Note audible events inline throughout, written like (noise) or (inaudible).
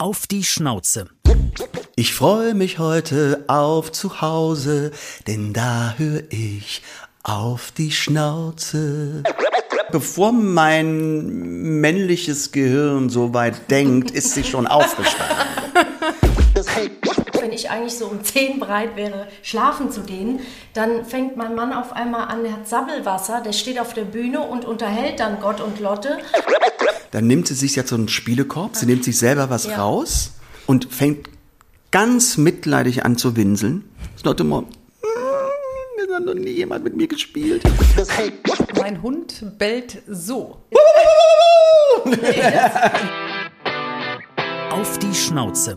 Auf die Schnauze. Ich freue mich heute auf zu Hause, denn da höre ich auf die Schnauze. Bevor mein männliches Gehirn so weit denkt, ist sie schon aufgestanden. Wenn ich eigentlich so um 10 breit wäre, schlafen zu gehen, dann fängt mein Mann auf einmal an, der hat Sabbelwasser, der steht auf der Bühne und unterhält dann Gott und Lotte. Dann nimmt sie sich jetzt so einen Spielekorb, sie nimmt sich selber was Ja. raus und fängt ganz mitleidig an zu winseln. Das Leute immer, "Mm, es hat noch nie jemand mit mir gespielt. Mein Hund bellt so. (laughs) (laughs) Auf die Schnauze.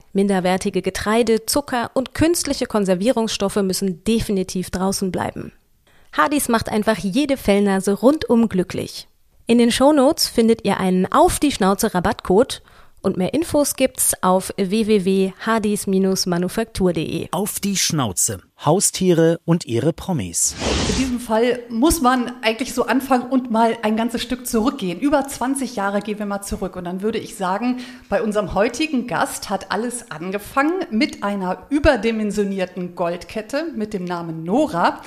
minderwertige Getreide, Zucker und künstliche Konservierungsstoffe müssen definitiv draußen bleiben. Hardys macht einfach jede Fellnase rundum glücklich. In den Shownotes findet ihr einen Auf die Schnauze Rabattcode und mehr Infos gibt's auf www.hardys-manufaktur.de. Auf die Schnauze. Haustiere und ihre Promis. In diesem Fall muss man eigentlich so anfangen und mal ein ganzes Stück zurückgehen. Über 20 Jahre gehen wir mal zurück. Und dann würde ich sagen, bei unserem heutigen Gast hat alles angefangen mit einer überdimensionierten Goldkette mit dem Namen Nora.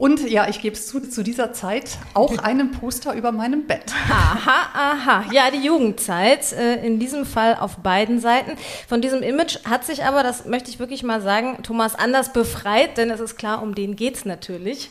Und ja, ich gebe es zu, zu dieser Zeit auch (laughs) einem Poster über meinem Bett. Aha, aha. Ja, die Jugendzeit. Äh, in diesem Fall auf beiden Seiten. Von diesem Image hat sich aber, das möchte ich wirklich mal sagen, Thomas anders befreit, denn es ist klar, um den geht's natürlich.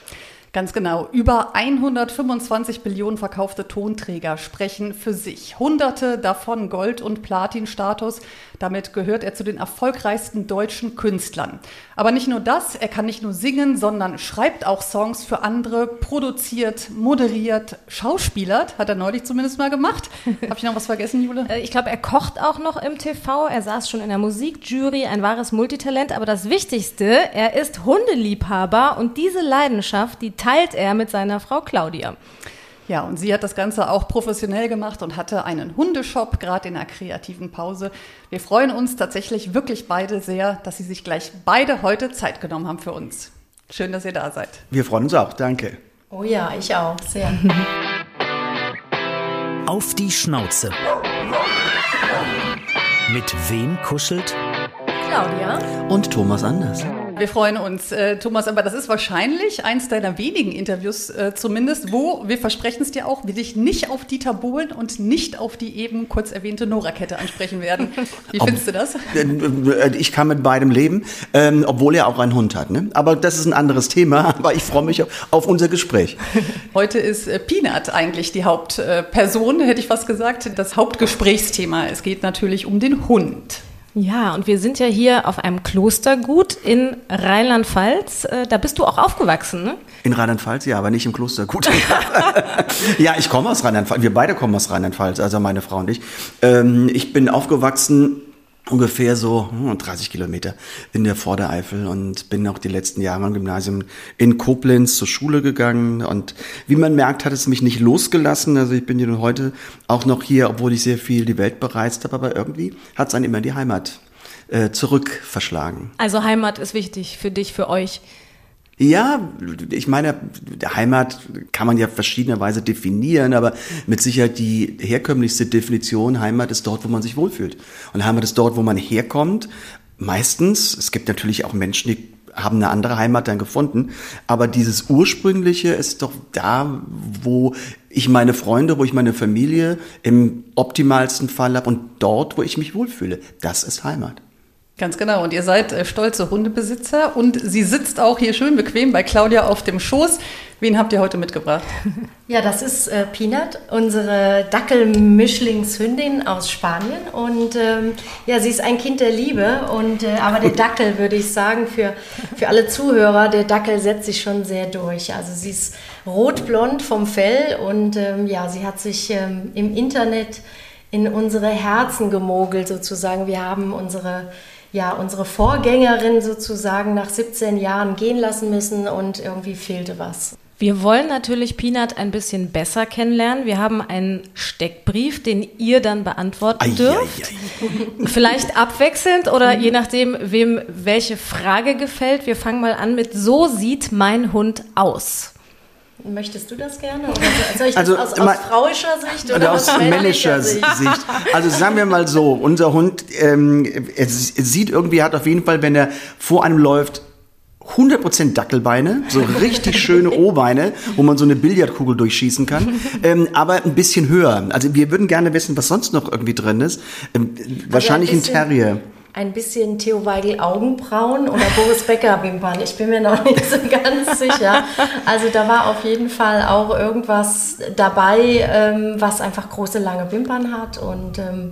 Ganz genau. Über 125 Billionen verkaufte Tonträger sprechen für sich. Hunderte davon Gold- und Platin-Status. Damit gehört er zu den erfolgreichsten deutschen Künstlern. Aber nicht nur das, er kann nicht nur singen, sondern schreibt auch Songs für andere, produziert, moderiert, schauspielert, hat er neulich zumindest mal gemacht. (laughs) Habe ich noch was vergessen, Jule? Äh, Ich glaube, er kocht auch noch im TV. Er saß schon in der Musikjury, ein wahres Multitalent. Aber das Wichtigste, er ist Hundeliebhaber und diese Leidenschaft, die teilt er mit seiner Frau Claudia. Ja, und sie hat das Ganze auch professionell gemacht und hatte einen Hundeshop, gerade in einer kreativen Pause. Wir freuen uns tatsächlich wirklich beide sehr, dass sie sich gleich beide heute Zeit genommen haben für uns. Schön, dass ihr da seid. Wir freuen uns auch, danke. Oh ja, ich auch. Sehr. (laughs) Auf die Schnauze. Mit wem kuschelt? Claudia? Und Thomas Anders. Wir freuen uns, äh, Thomas, aber das ist wahrscheinlich eins deiner wenigen Interviews äh, zumindest, wo, wir versprechen es dir auch, wir dich nicht auf Dieter Bohlen und nicht auf die eben kurz erwähnte Nora-Kette ansprechen werden. Wie findest du das? Äh, Ich kann mit beidem leben, ähm, obwohl er auch einen Hund hat. Ne? Aber das ist ein anderes Thema. (laughs) Aber ich freue mich auf, auf unser Gespräch. Heute ist äh, Peanut eigentlich die Hauptperson, hätte ich fast gesagt, das Hauptgesprächsthema. Es geht natürlich um den Hund. Ja, und wir sind ja hier auf einem Klostergut in Rheinland-Pfalz. Äh, Da bist du auch aufgewachsen, ne? In Rheinland-Pfalz, ja, aber nicht im Kloster. Gut. (laughs) ja, ich komme aus Rheinland-Pfalz. Wir beide kommen aus Rheinland-Pfalz, also meine Frau und ich. Ähm, ich bin aufgewachsen ungefähr so hm, 30 Kilometer in der Vordereifel und bin auch die letzten Jahre am Gymnasium in Koblenz zur Schule gegangen. Und wie man merkt, hat es mich nicht losgelassen. Also ich bin nun heute auch noch hier, obwohl ich sehr viel die Welt bereist habe, aber irgendwie hat es einen immer die Heimat äh, zurück verschlagen. Also Heimat ist wichtig für dich, für euch. Ja, ich meine, Heimat kann man ja verschiedenerweise definieren, aber mit Sicherheit die herkömmlichste Definition, Heimat ist dort, wo man sich wohlfühlt. Und Heimat ist dort, wo man herkommt. Meistens, es gibt natürlich auch Menschen, die haben eine andere Heimat dann gefunden. Aber dieses ursprüngliche ist doch da, wo ich meine Freunde, wo ich meine Familie im optimalsten Fall habe und dort, wo ich mich wohlfühle. Das ist Heimat. Ganz genau. Und ihr seid äh, stolze Hundebesitzer und sie sitzt auch hier schön bequem bei Claudia auf dem Schoß. Wen habt ihr heute mitgebracht? (laughs) Ja, das ist äh, Peanut, unsere Dackel-Mischlingshündin aus Spanien. Und ähm, ja, sie ist ein Kind der Liebe. Und, äh, aber der Dackel, würde ich sagen, für, für alle Zuhörer, der Dackel setzt sich schon sehr durch. Also sie ist rotblond vom Fell und ähm, ja, sie hat sich ähm, im Internet in unsere Herzen gemogelt sozusagen. Wir haben unsere ja, unsere Vorgängerin sozusagen nach 17 Jahren gehen lassen müssen und irgendwie fehlte was. Wir wollen natürlich Peanut ein bisschen besser kennenlernen. Wir haben einen Steckbrief, den ihr dann beantworten ei, dürft. Ei, (laughs) ei. Vielleicht abwechselnd oder je nachdem, wem welche Frage gefällt. Wir fangen mal an mit So sieht mein Hund aus. Möchtest du das gerne? Oder soll ich also, das aus, aus frauischer Sicht oder, aus, aus männlicher Sicht? Sicht? Also sagen wir mal so, unser Hund ähm, es, es sieht irgendwie, hat auf jeden Fall, wenn er vor einem läuft, 100% Dackelbeine, so richtig schöne O-Beine, wo man so eine Billardkugel durchschießen kann, ähm, aber ein bisschen höher. Also wir würden gerne wissen, was sonst noch irgendwie drin ist. Ähm, also wahrscheinlich ein, ein Terrier ein bisschen Theo Weigel Augenbrauen oder Boris Becker Wimpern. Ich bin mir noch (laughs) nicht so ganz sicher. Also da war auf jeden Fall auch irgendwas dabei, ähm, was einfach große lange Wimpern hat und ähm,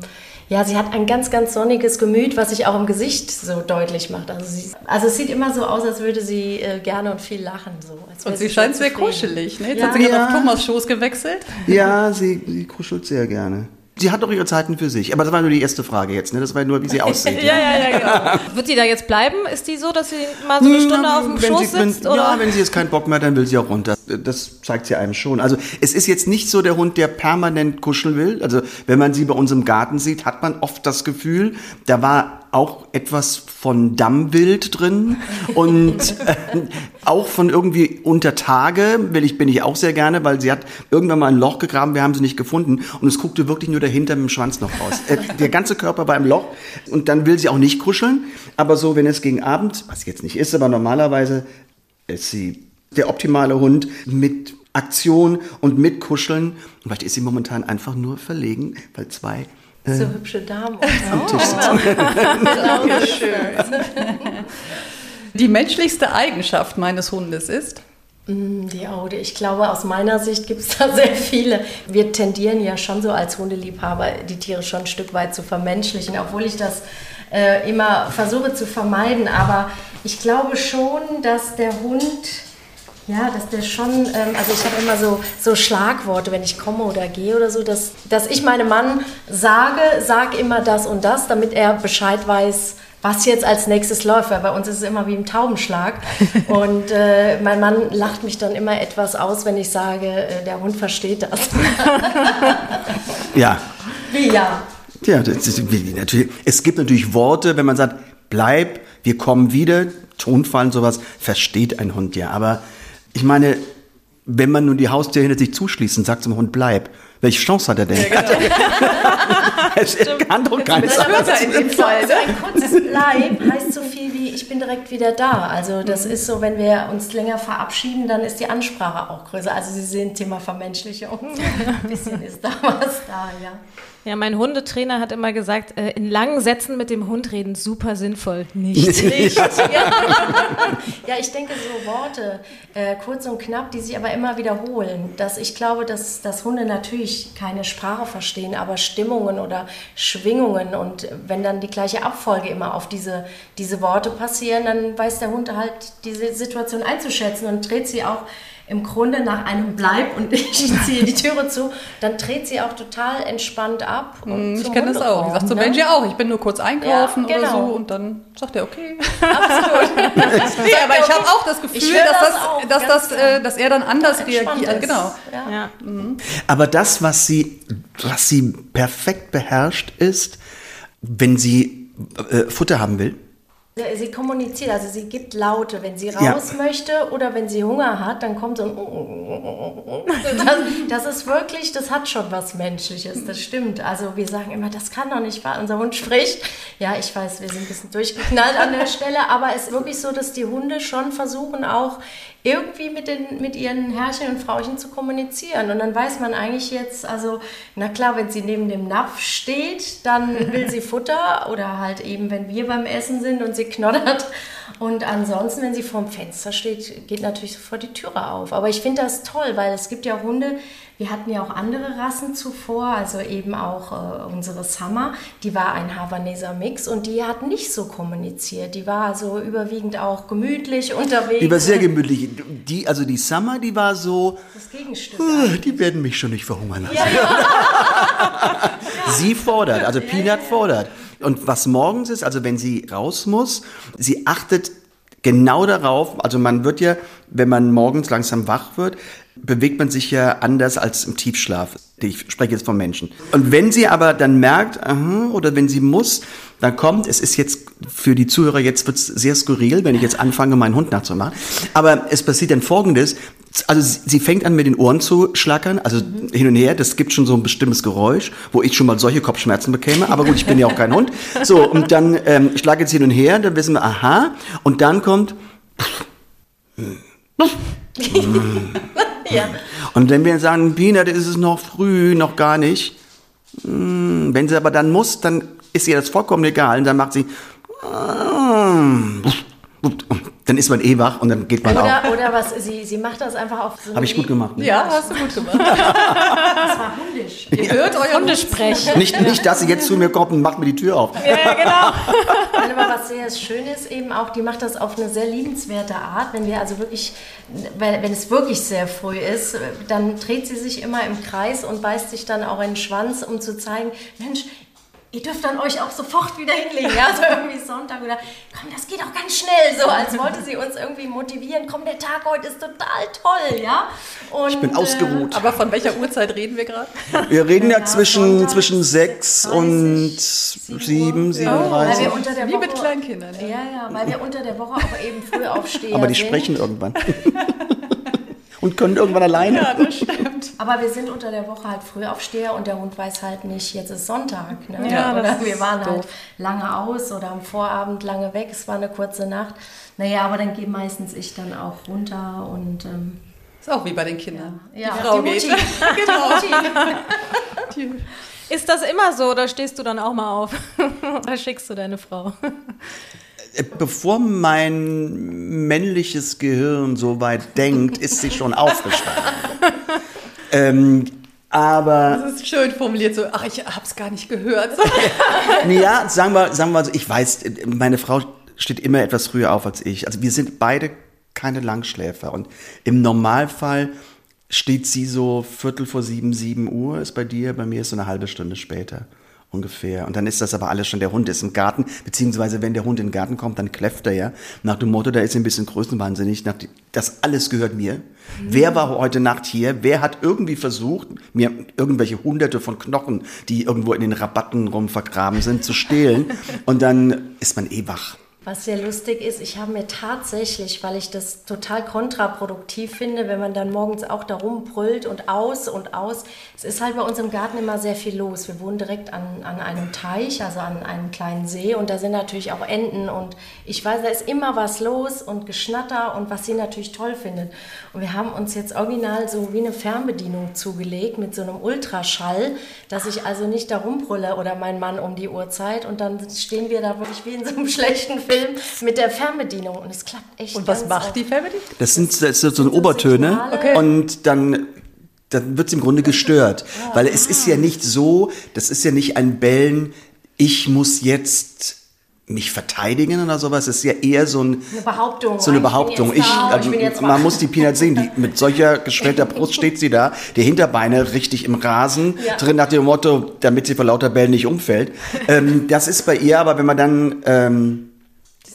ja, sie hat ein ganz, ganz sonniges Gemüt, was sich auch im Gesicht so deutlich macht. Also, sie, also es sieht immer so aus, als würde sie äh, gerne und viel lachen. So, und sie scheint sehr kuschelig. Ne? Jetzt ja. hat sie ja. auf Thomas Schoß gewechselt. Ja, sie, sie kuschelt sehr gerne. Sie hat doch ihre Zeiten für sich. Aber das war nur die erste Frage jetzt, ne? Das war nur, wie sie (laughs) aussieht. ja, ja, ja, genau. (laughs) Wird sie da jetzt bleiben? Ist die so, dass sie mal so eine Stunde Na, auf dem Schoß sie, sitzt? Wenn, oder? Ja, wenn sie jetzt keinen Bock mehr hat, dann will sie auch runter. Das zeigt sie einem schon. Also es ist jetzt nicht so der Hund, der permanent kuscheln will. Also wenn man sie bei uns im Garten sieht, hat man oft das Gefühl, da war auch etwas von Dammwild drin und äh, auch von irgendwie unter Tage, will ich, bin ich auch sehr gerne, weil sie hat irgendwann mal ein Loch gegraben, wir haben sie nicht gefunden und es guckte wirklich nur dahinter mit dem Schwanz noch raus. Äh, der ganze Körper war im Loch und dann will sie auch nicht kuscheln, aber so, wenn es gegen Abend, was jetzt nicht ist, aber normalerweise ist sie der optimale Hund mit Aktion und mit Kuscheln. Und vielleicht ist sie momentan einfach nur verlegen, weil zwei so hübsche Damen (laughs) am Tisch sitzen. (laughs) Die menschlichste Eigenschaft meines Hundes ist? Mm, die Aude. Ich glaube, aus meiner Sicht gibt es da sehr viele. Wir tendieren ja schon so als Hundeliebhaber, die Tiere schon ein Stück weit zu vermenschlichen, obwohl ich das äh, immer versuche zu vermeiden. Aber ich glaube schon, dass der Hund ja, dass der schon, ähm, also ich habe immer so, so Schlagworte, wenn ich komme oder gehe oder so, dass, dass ich meinem Mann sage, sag immer das und das, damit er Bescheid weiß, was jetzt als nächstes läuft, weil bei uns ist es immer wie im Taubenschlag. (laughs) Und äh, mein Mann lacht mich dann immer etwas aus, wenn ich sage, äh, der Hund versteht das. (laughs) ja. Wie ja? Ja, das ist, natürlich, es gibt natürlich Worte, wenn man sagt, bleib, wir kommen wieder, Tonfall und sowas, versteht ein Hund ja. Aber ich meine, wenn man nun die Haustür hinter sich zuschließt und sagt zum Hund, bleib, welche Chance hat er denn? Ja, genau. (laughs) es kann doch keine Chance. Also ein kurzes Bleib heißt so viel wie, ich bin direkt wieder da. Also das mhm. ist so, wenn wir uns länger verabschieden, dann ist die Ansprache auch größer. Also Sie sehen Thema Vermenschlichung. (laughs) Ein bisschen ist da was da, ja. Ja, mein Hundetrainer hat immer gesagt, äh, in langen Sätzen mit dem Hund reden, super sinnvoll. Nicht. Nicht. (laughs) ja. ja, ich denke so Worte, äh, kurz und knapp, die sich aber immer wiederholen. Dass ich glaube, dass, dass Hunde natürlich keine Sprache verstehen, aber Stimmungen oder Schwingungen. Und wenn dann die gleiche Abfolge immer auf diese, diese Worte passieren, dann weiß der Hund halt diese Situation einzuschätzen und dreht sie auch im Grunde nach einem Bleib und ich (laughs) ziehe die Türe zu, dann dreht sie auch total entspannt ab. Mm, ich kenne das auch. Ich sage zu ne? Benji auch, ich bin nur kurz einkaufen ja, genau. oder so und dann sagt er, okay. Absolut. (laughs) nee, aber ich habe auch das Gefühl, dass, das, auch, dass, das, äh, dass er dann anders reagiert. Genau. Ja. Ja. Mhm. Aber das, was sie, was sie perfekt beherrscht, ist, wenn sie äh, Futter haben will, Sie kommuniziert, also sie gibt Laute, wenn sie Ja. raus möchte oder wenn sie Hunger hat, dann kommt so ein (laughs) das, das ist wirklich, das hat schon was Menschliches, das stimmt. Also wir sagen immer, das kann doch nicht wahr, unser Hund spricht. Ja, ich weiß, wir sind ein bisschen durchgeknallt an der Stelle, aber es ist wirklich so, dass die Hunde schon versuchen auch irgendwie mit, den, mit ihren Herrchen und Frauchen zu kommunizieren. Und dann weiß man eigentlich jetzt, also, na klar, wenn sie neben dem Napf steht, dann will sie Futter oder halt eben, wenn wir beim Essen sind und sie knoddert. Und ansonsten, wenn sie vorm Fenster steht, geht natürlich sofort die Türe auf. Aber ich finde das toll, weil es gibt ja Hunde, wir hatten ja auch andere Rassen zuvor, also eben auch äh, unsere Summer, die war ein Havaneser Mix und die hat nicht so kommuniziert. Die war also überwiegend auch gemütlich unterwegs. Die war sehr gemütlich. Die, also die Summer, die war so, das Gegenstück. "Ah, die werden mich schon nicht verhungern lassen. (laughs) sie fordert, also Peanut fordert. Und was morgens ist, also wenn sie raus muss, sie achtet genau darauf, also man wird ja, wenn man morgens langsam wach wird, bewegt man sich ja anders als im Tiefschlaf. Ich spreche jetzt von Menschen. Und wenn sie aber dann merkt, aha, oder wenn sie muss, dann kommt, es ist jetzt für die Zuhörer, jetzt wird es sehr skurril, wenn ich jetzt anfange, meinen Hund nachzumachen. Aber es passiert dann Folgendes, also sie, fängt an mit den Ohren zu schlackern, also hin und her, das gibt schon so ein bestimmtes Geräusch, wo ich schon mal solche Kopfschmerzen bekäme, aber gut, ich bin ja auch kein Hund. So, und dann ähm, schlackert sie hin und her, dann wissen wir, aha, und dann kommt, (laughs) Ja. und wenn wir sagen, Peanut, ist es noch früh, noch gar nicht, hm, wenn sie aber dann muss, dann ist ihr das vollkommen egal, und dann macht sie, dann ist man eh wach und dann geht man auch. Oder, oder was, sie, sie macht das einfach auf so Habe ich gut gemacht. Ne? Ja, hast du gut gemacht. (laughs) Das war hundisch. Ihr hört euer Hundesprech. Nicht, nicht, dass sie jetzt zu mir kommt und macht mir die Tür auf. Nein, (laughs) aber was sehr schön ist eben auch, die macht das auf eine sehr liebenswerte Art. Wenn wir also wirklich, weil, wenn es wirklich sehr früh ist, dann dreht sie sich immer im Kreis und beißt sich dann auch in den Schwanz, um zu zeigen, Mensch, ihr dürft dann euch auch sofort wieder hinlegen. Ja, so irgendwie Sonntag oder komm, das geht auch ganz schnell, so als wollte sie uns irgendwie motivieren. Komm, der Tag heute ist total toll, ja. Und, Ich bin ausgeruht. Aber von welcher Uhrzeit reden wir gerade? Wir reden ja, Ja, zwischen, Sonntag, zwischen 6 und 7, Äh, weil 7.30 wir unter der Wie Woche, mit Kleinkindern. Ja, ja, weil wir unter der Woche auch eben früh aufstehen. Aber die sprechen irgendwann. (laughs) und können irgendwann alleine. Ja, das stimmt. Aber wir sind unter der Woche halt Frühaufsteher und der Hund weiß halt nicht, jetzt ist Sonntag. Ne? Ja, oder das wir ist waren halt doof. lange aus oder am Vorabend lange weg, es war eine kurze Nacht. Naja, aber dann gehe meistens ich dann auch runter und ähm, Ist auch wie bei den Kindern. ja, die Frau die geht. (laughs) (laughs) Mutti. Die- Ist das immer so oder stehst du dann auch mal auf? (laughs) oder schickst du deine Frau? Äh, Bevor mein männliches Gehirn so weit denkt, ist sie schon aufgestanden. (laughs) ähm, aber Das ist schön formuliert so, ach, ich hab's gar nicht gehört. (laughs) Ja, sagen wir, sagen wir so, ich weiß, meine Frau steht immer etwas früher auf als ich. Also wir sind beide keine Langschläfer und im Normalfall steht sie so Viertel vor sieben, sieben Uhr ist bei dir, bei mir ist so eine halbe Stunde später ungefähr. Und dann ist das aber alles schon, der Hund ist im Garten, beziehungsweise wenn der Hund in den Garten kommt, dann kläfft er ja. Nach dem Motto, da ist er ein bisschen größenwahnsinnig. Nach das alles gehört mir. Wer war heute Nacht hier? Wer hat irgendwie versucht, mir irgendwelche hunderte von Knochen, die irgendwo in den Rabatten rum vergraben sind, zu stehlen? (laughs) Und dann ist man eh wach. Was sehr lustig ist, ich habe mir tatsächlich, weil ich das total kontraproduktiv finde, wenn man dann morgens auch da rumbrüllt und aus und aus. Es ist halt bei uns im Garten immer sehr viel los. Wir wohnen direkt an, an einem Teich, also an einem kleinen See und da sind natürlich auch Enten und ich weiß, da ist immer was los und Geschnatter und was sie natürlich toll findet. Und wir haben uns jetzt original so wie eine Fernbedienung zugelegt mit so einem Ultraschall, dass ich also nicht da rumbrülle oder mein Mann um die Uhrzeit und dann stehen wir da wirklich wie in so einem (laughs) schlechten Film mit der Fernbedienung und es klappt echt Und was ganz macht auf. die Family? Das sind, das sind so Obertöne. Okay. und dann, dann wird es im Grunde gestört. Weil es ist ja nicht so, das ist ja nicht ein Bellen, ich muss jetzt mich verteidigen oder sowas. Es ist ja eher so, ein, Eine Behauptung. so eine Ich Behauptung. Ich, da, also, ich jetzt man muss die Peanut sehen, die, mit solcher geschwellter (laughs) Brust steht sie da, die Hinterbeine richtig im Rasen, Ja. drin nach dem Motto, damit sie vor lauter Bällen nicht umfällt. ähm, das ist bei ihr, aber wenn man dann... Ähm,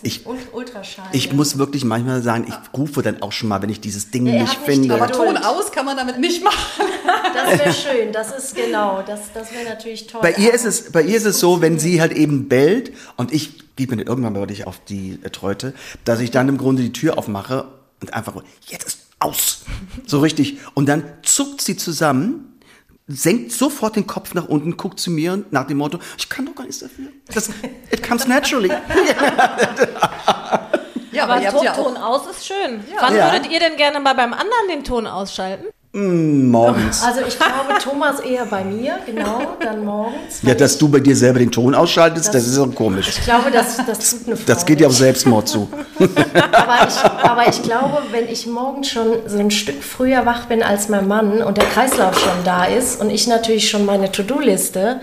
ich, Ultraschall. ich ja. muss wirklich manchmal sagen, ich rufe dann auch schon mal, wenn ich dieses Ding Ja, er nicht finde. Aber. Ton aus kann man damit nicht machen. (laughs) Das wäre schön, das ist genau, das, das wäre natürlich toll. Bei ihr ist es, bei ihr ist es so, wenn sie halt eben bellt und ich geht mir irgendwann wirklich auf die äh, Treute, dass ich dann im Grunde die Tür aufmache und einfach, jetzt ist aus. So richtig. Und dann zuckt sie zusammen, senkt sofort den Kopf nach unten, guckt zu mir nach dem Motto, ich kann doch gar nichts dafür. Das, it comes naturally. (laughs) Ja, Aber Ton, ja Ton aus ist schön. Wann Ja. würdet ihr denn gerne mal beim anderen den Ton ausschalten? Morgens. Also ich glaube, Thomas eher bei mir, genau, dann morgens. Ja, dass du bei dir selber den Ton ausschaltest, das, Das- ist auch komisch. Ich glaube, das, das tut eine Frau. Das geht ja auf Selbstmord zu. (laughs) aber, ich, aber ich glaube, wenn ich morgens schon so ein Stück früher wach bin als mein Mann und der Kreislauf schon da ist und ich natürlich schon meine To-Do-Liste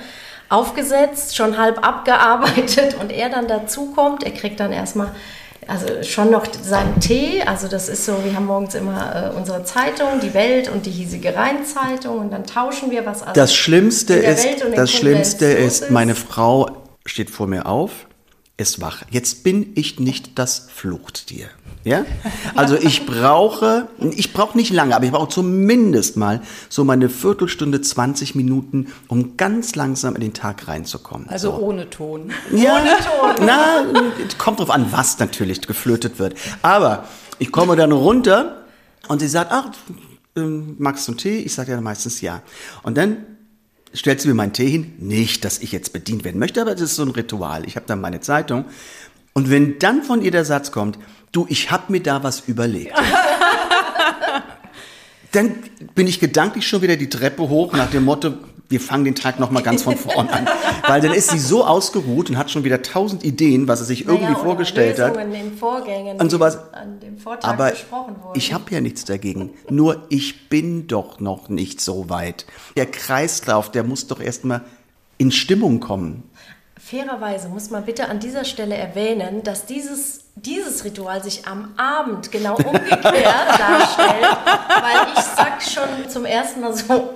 aufgesetzt, schon halb abgearbeitet und er dann dazukommt, er kriegt dann erstmal also schon noch seinen Tee, also das ist so, wir haben morgens immer äh, unsere Zeitung, die Welt und die hiesige Rhein-Zeitung und dann tauschen wir was. Also Das Schlimmste ist, das Schlimmste ist, meine Frau steht vor mir auf, ist wach. Jetzt bin ich nicht das Fluchttier. Ja? Also ich brauche, ich brauche nicht lange, aber ich brauche zumindest mal so meine Viertelstunde, 20 Minuten, um ganz langsam in den Tag reinzukommen. Also ohne Ton. Ja, na, kommt drauf an, was natürlich geflötet wird. Aber ich komme dann runter und sie sagt, ach, ähm, magst du einen Tee? Ich sage ja meistens ja. Und dann stellt sie mir meinen Tee hin. Nicht, dass ich jetzt bedient werden möchte, aber das ist so ein Ritual. Ich habe dann meine Zeitung. Und wenn dann von ihr der Satz kommt, du, ich habe mir da was überlegt. (laughs) dann bin ich gedanklich schon wieder die Treppe hoch nach dem Motto, wir fangen den Tag nochmal ganz von vorn an. Weil dann ist sie so ausgeruht und hat schon wieder tausend Ideen, was sie sich irgendwie Naja, oder vorgestellt hat. Lösungen in Vorgängen, Und sowas. an dem Vortag Aber ich habe ja nichts dagegen. Nur ich bin doch noch nicht so weit. Der Kreislauf, der muss doch erstmal in Stimmung kommen. Fairerweise muss man bitte an dieser Stelle erwähnen, dass dieses, dieses Ritual sich am Abend genau (laughs) umgekehrt darstellt, weil ich sag schon zum ersten Mal so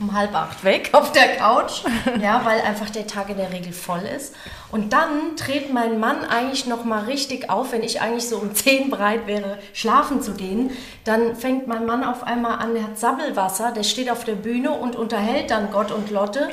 um halb acht weg (laughs) auf der Couch, ja, weil einfach der Tag in der Regel voll ist. Und dann dreht mein Mann eigentlich noch mal richtig auf, wenn ich eigentlich so um zehn bereit wäre, schlafen zu gehen. Dann fängt mein Mann auf einmal an, der hat Sabbelwasser, der steht auf der Bühne und unterhält dann Gott und Lotte.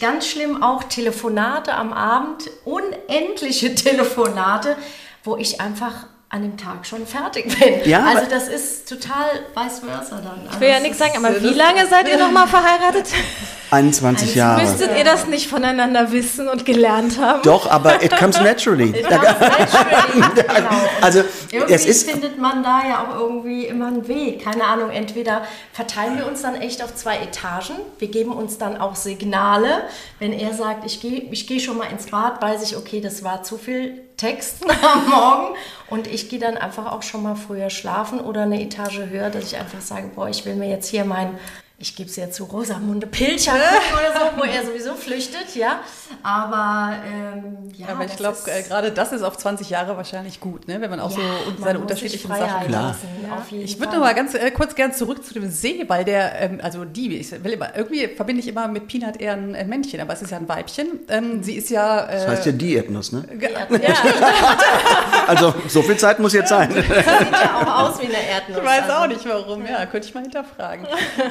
Ganz schlimm auch Telefonate am Abend, unendliche (laughs) Telefonate, wo ich einfach an dem Tag schon fertig bin. Ja, also das ist total vice versa dann. Ich will ja nichts sagen, aber wie lange seid ihr noch mal verheiratet? (laughs) 21 Jahre. Müsstet ihr das nicht voneinander wissen und gelernt haben? Doch, aber it comes naturally. It comes (laughs) naturally, genau. Also irgendwie es ist findet man da ja auch irgendwie immer einen Weg. Keine Ahnung, entweder verteilen wir uns dann echt auf zwei Etagen. Wir geben uns dann auch Signale. Wenn er sagt, ich gehe ich geh schon mal ins Bad, weiß ich, okay, das war zu viel Text (laughs) am Morgen. Und ich gehe dann einfach auch schon mal früher schlafen oder eine Etage höher, dass ich einfach sage, boah, ich will mir jetzt hier mein ich gebe es ja zu Rosamunde Pilcher (laughs) oder so, wo er sowieso flüchtet, ja. Aber ähm, ja, Aber ich glaube, äh, gerade das ist auf 20 Jahre wahrscheinlich gut, ne? wenn man auch so Ja, man seine unterschiedlichen Sachen Klar. jeden Ich würde noch mal ganz äh, kurz gern zurück zu dem See, weil der, ähm, also die, ich will immer, irgendwie verbinde ich immer mit Peanut eher ein, Männchen, aber es ist ja ein Weibchen. Ähm, sie ist ja. Äh, das heißt ja die Ethnos, ne? (laughs) ja, Also so viel Zeit muss jetzt sein. Sieht ja auch aus wie eine Erdnuss. Ich weiß auch also. nicht warum, ja, könnte ich mal hinterfragen.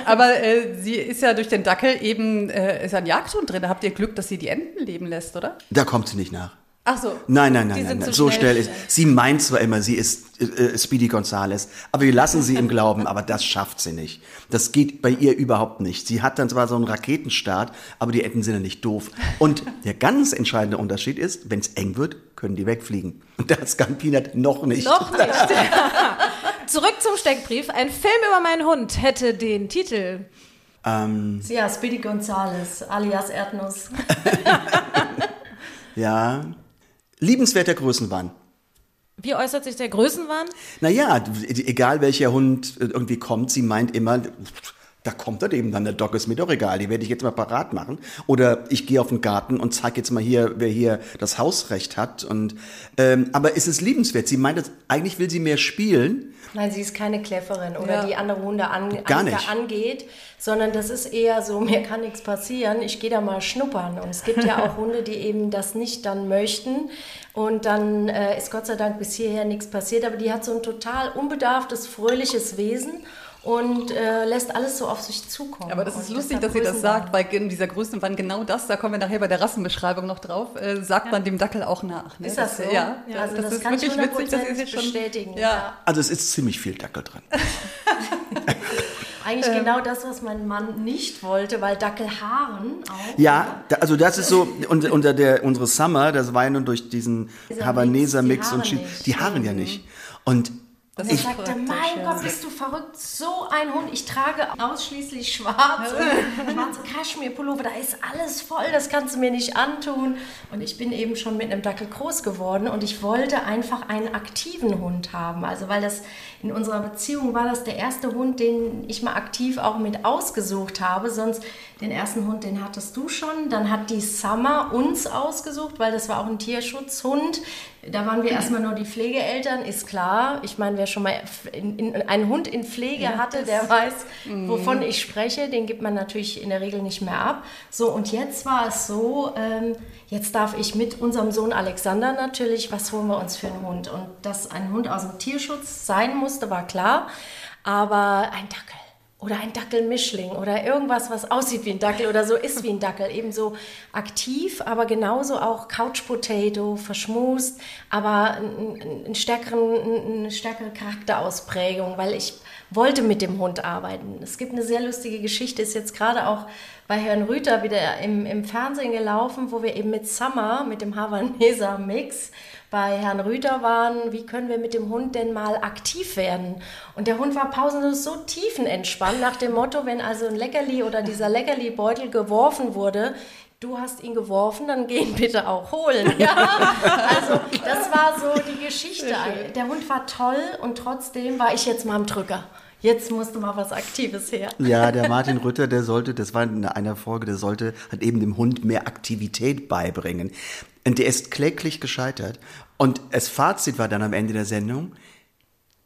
Aber äh, sie ist ja durch den Dackel eben, äh, ist ein Jagdhund drin. Da habt ihr Glück, dass sie die Enten leben lässt, oder? Da kommt sie nicht nach. Ach so. Nein, nein, Die nein, nein, nein. so schnell. schnell ist. Sie meint zwar immer, sie ist äh, äh, Speedy Gonzales, aber wir lassen sie im Glauben, aber das schafft sie nicht. Das geht bei ihr überhaupt nicht. Sie hat dann zwar so einen Raketenstart, aber die Enten sind ja nicht doof. Und der ganz entscheidende Unterschied ist, wenn es eng wird, können die wegfliegen. Und das kann Peanut noch nicht. Noch nicht. (laughs) Zurück zum Steckbrief. Ein Film über meinen Hund hätte den Titel. Ähm, Ja, Speedy Gonzales, alias Erdnuss. (laughs) ja. Liebenswerter Größenwahn. Wie äußert sich der Größenwahn? Naja, egal welcher Hund äh, irgendwie kommt, sie meint immer, da kommt er eben dann, der Doc ist mir doch egal, die werde ich jetzt mal parat machen. Oder ich gehe auf den Garten und zeige jetzt mal hier, wer hier das Hausrecht hat. Und, ähm, aber ist es liebenswert? Sie meint, eigentlich will sie mehr spielen. Nein, sie ist keine Kläfferin oder Ja. die andere Hunde an, Gar an, nicht. angeht, sondern das ist eher so, (laughs) mir kann nichts passieren, ich gehe da mal schnuppern. Und es gibt ja auch (laughs) Hunde, die eben das nicht dann möchten. Und dann äh, ist Gott sei Dank bis hierher nichts passiert, aber die hat so ein total unbedarftes, fröhliches Wesen. Und äh, lässt alles so auf sich zukommen. Aber das ist Und lustig, dass ihr das sagt, weil in dieser Größenwahn genau das, da kommen wir nachher bei der Rassenbeschreibung noch drauf, äh, sagt man dem Dackel auch nach. Ne? Ist das so? Ja, Ja, also das ist kann ich wirklich witzig, dass ihr 100% es jetzt schon bestätigen, Ja. ja. Also es ist ziemlich viel Dackel drin. Eigentlich Ähm. genau das, was mein Mann nicht wollte, weil Dackelhaaren auch. Ja, da, also das ist so, unter, unter der, unsere Summer, das war ja nun durch diesen Dieser Havaneser Mix, Mix die und nicht. die Haare ja nicht. Und Und er ich, sagte, mein ja. Gott, bist du verrückt, so ein Hund. Ich trage ausschließlich schwarz und (laughs) schwarze Kaschmirpullover, da ist alles voll, das kannst du mir nicht antun. Und ich bin eben schon mit einem Dackel groß geworden und ich wollte einfach einen aktiven Hund haben. Also weil das in unserer Beziehung war das der erste Hund, den ich mal aktiv auch mit ausgesucht habe. Sonst den ersten Hund, den hattest du schon. Dann hat die Summer uns ausgesucht, weil das war auch ein Tierschutzhund. Da waren wir erstmal nur die Pflegeeltern, ist klar. Ich meine, wer schon mal in, in, einen Hund in Pflege hatte, der weiß, wovon ich spreche. Den gibt man natürlich in der Regel nicht mehr ab. So, und jetzt war es so, ähm, jetzt darf ich mit unserem Sohn Alexander natürlich, was holen wir uns für einen Hund? Und dass ein Hund aus dem Tierschutz sein musste, war klar. Aber ein Dackel oder ein Dackelmischling oder irgendwas, was aussieht wie ein Dackel oder so ist wie ein Dackel. Ebenso aktiv, aber genauso auch Couch Potato, verschmust, aber einen, stärkeren, eine stärkere Charakterausprägung, weil ich wollte mit dem Hund arbeiten. Es gibt eine sehr lustige Geschichte, ist jetzt gerade auch bei Herrn Rüther wieder im, im Fernsehen gelaufen, wo wir eben mit Summer, mit dem Havaneser Mix, bei Herrn Rüther waren, wie können wir mit dem Hund denn mal aktiv werden? Und der Hund war pausenlos so tiefenentspannt nach dem Motto, wenn also ein Leckerli oder dieser Leckerli-Beutel geworfen wurde, du hast ihn geworfen, dann geh ihn bitte auch holen. (laughs) Ja? Also das war so die Geschichte. Der Hund war toll und trotzdem war ich jetzt mal am Drücker. Jetzt musste mal was Aktives her. ja, der Martin Rütter, der sollte, das war in einer Folge, der sollte halt eben dem Hund mehr Aktivität beibringen. Und der ist kläglich gescheitert. Und das Fazit war dann am Ende der Sendung,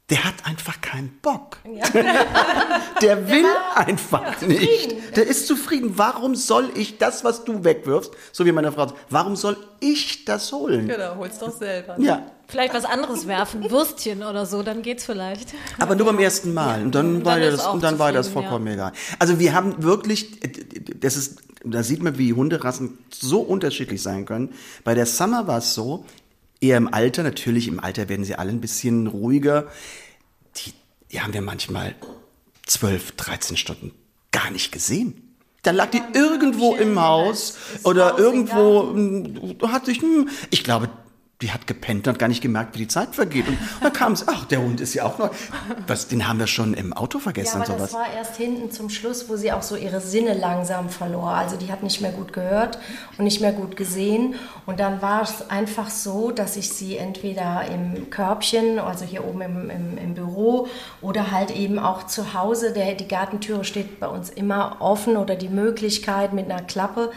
der hat einfach keinen Bock. (laughs) der will einfach nicht. Der ist zufrieden. Warum soll ich das, was du wegwirfst, so wie meine Frau, sagt, warum soll ich das holen? Genau, hol's doch selber. Ja, Vielleicht was anderes werfen, (laughs) Würstchen oder so, dann geht's vielleicht. aber nur beim ersten Mal. Und dann, war, dann das, und dann war das vollkommen egal. Also wir haben wirklich, das ist, da sieht man, wie Hunderassen so unterschiedlich sein können. Bei der Summer war es so, eher im Alter, natürlich im Alter werden sie alle ein bisschen ruhiger. Die, die haben wir manchmal 12, 13 Stunden gar nicht gesehen. Dann lag die irgendwo im Haus oder irgendwo hat sich, hm, ich glaube, die hat gepennt und gar nicht gemerkt, wie die Zeit vergeht. Und dann kam es, ach, der Hund ist ja auch noch, was, den haben wir schon im Auto Ja, vergessen aber und das sowas. war erst hinten zum Schluss, wo sie auch so ihre Sinne langsam verlor. Also die hat nicht mehr gut gehört und nicht mehr gut gesehen. Und dann war es einfach so, dass ich sie entweder im Körbchen, also hier oben im, im, im Büro, oder halt eben auch zu Hause, der, die Gartentüre steht bei uns immer offen oder die Möglichkeit mit einer Klappe.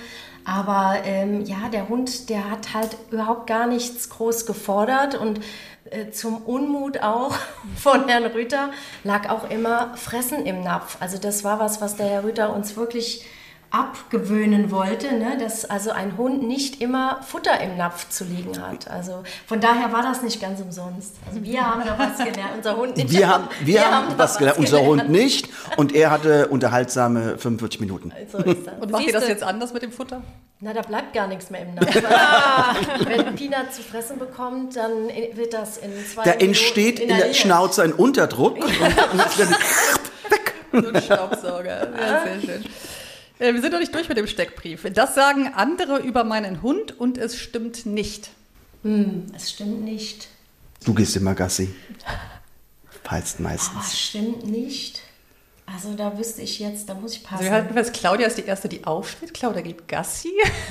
Aber ähm, ja, der Hund, der hat halt überhaupt gar nichts groß gefordert und äh, zum Unmut auch (laughs) von Herrn Rüther lag auch immer Fressen im Napf. Also das war was, was der Herr Rüther uns wirklich abgewöhnen wollte, ne? dass also ein Hund nicht immer Futter im Napf zu liegen hat. Also von daher war das nicht ganz umsonst. Also wir haben da was gelernt, unser Hund nicht. Wir haben, wir, haben, da was gelernt, unser Hund nicht. Und er hatte unterhaltsame 45 Minuten. So ist das. Und macht ihr das jetzt anders mit dem Futter? Na, da bleibt gar nichts mehr im Napf. (laughs) Wenn Peanut zu fressen bekommt, dann wird das in zwei Da Minuten entsteht in der inhaliert. Schnauze ein Unterdruck. (laughs) Und, und wird- So ein Staubsauger. Ja, sehr schön. Äh, Wir sind noch nicht durch mit dem Steckbrief. Das sagen andere über meinen Hund und es stimmt nicht. Es stimmt nicht. du gehst immer Gassi. Aber meistens. es stimmt nicht. Also da wüsste ich jetzt, da muss ich passen. Also wir halten fest, Claudia ist die Erste, die aufsteht. Claudia geht Gassi. (laughs)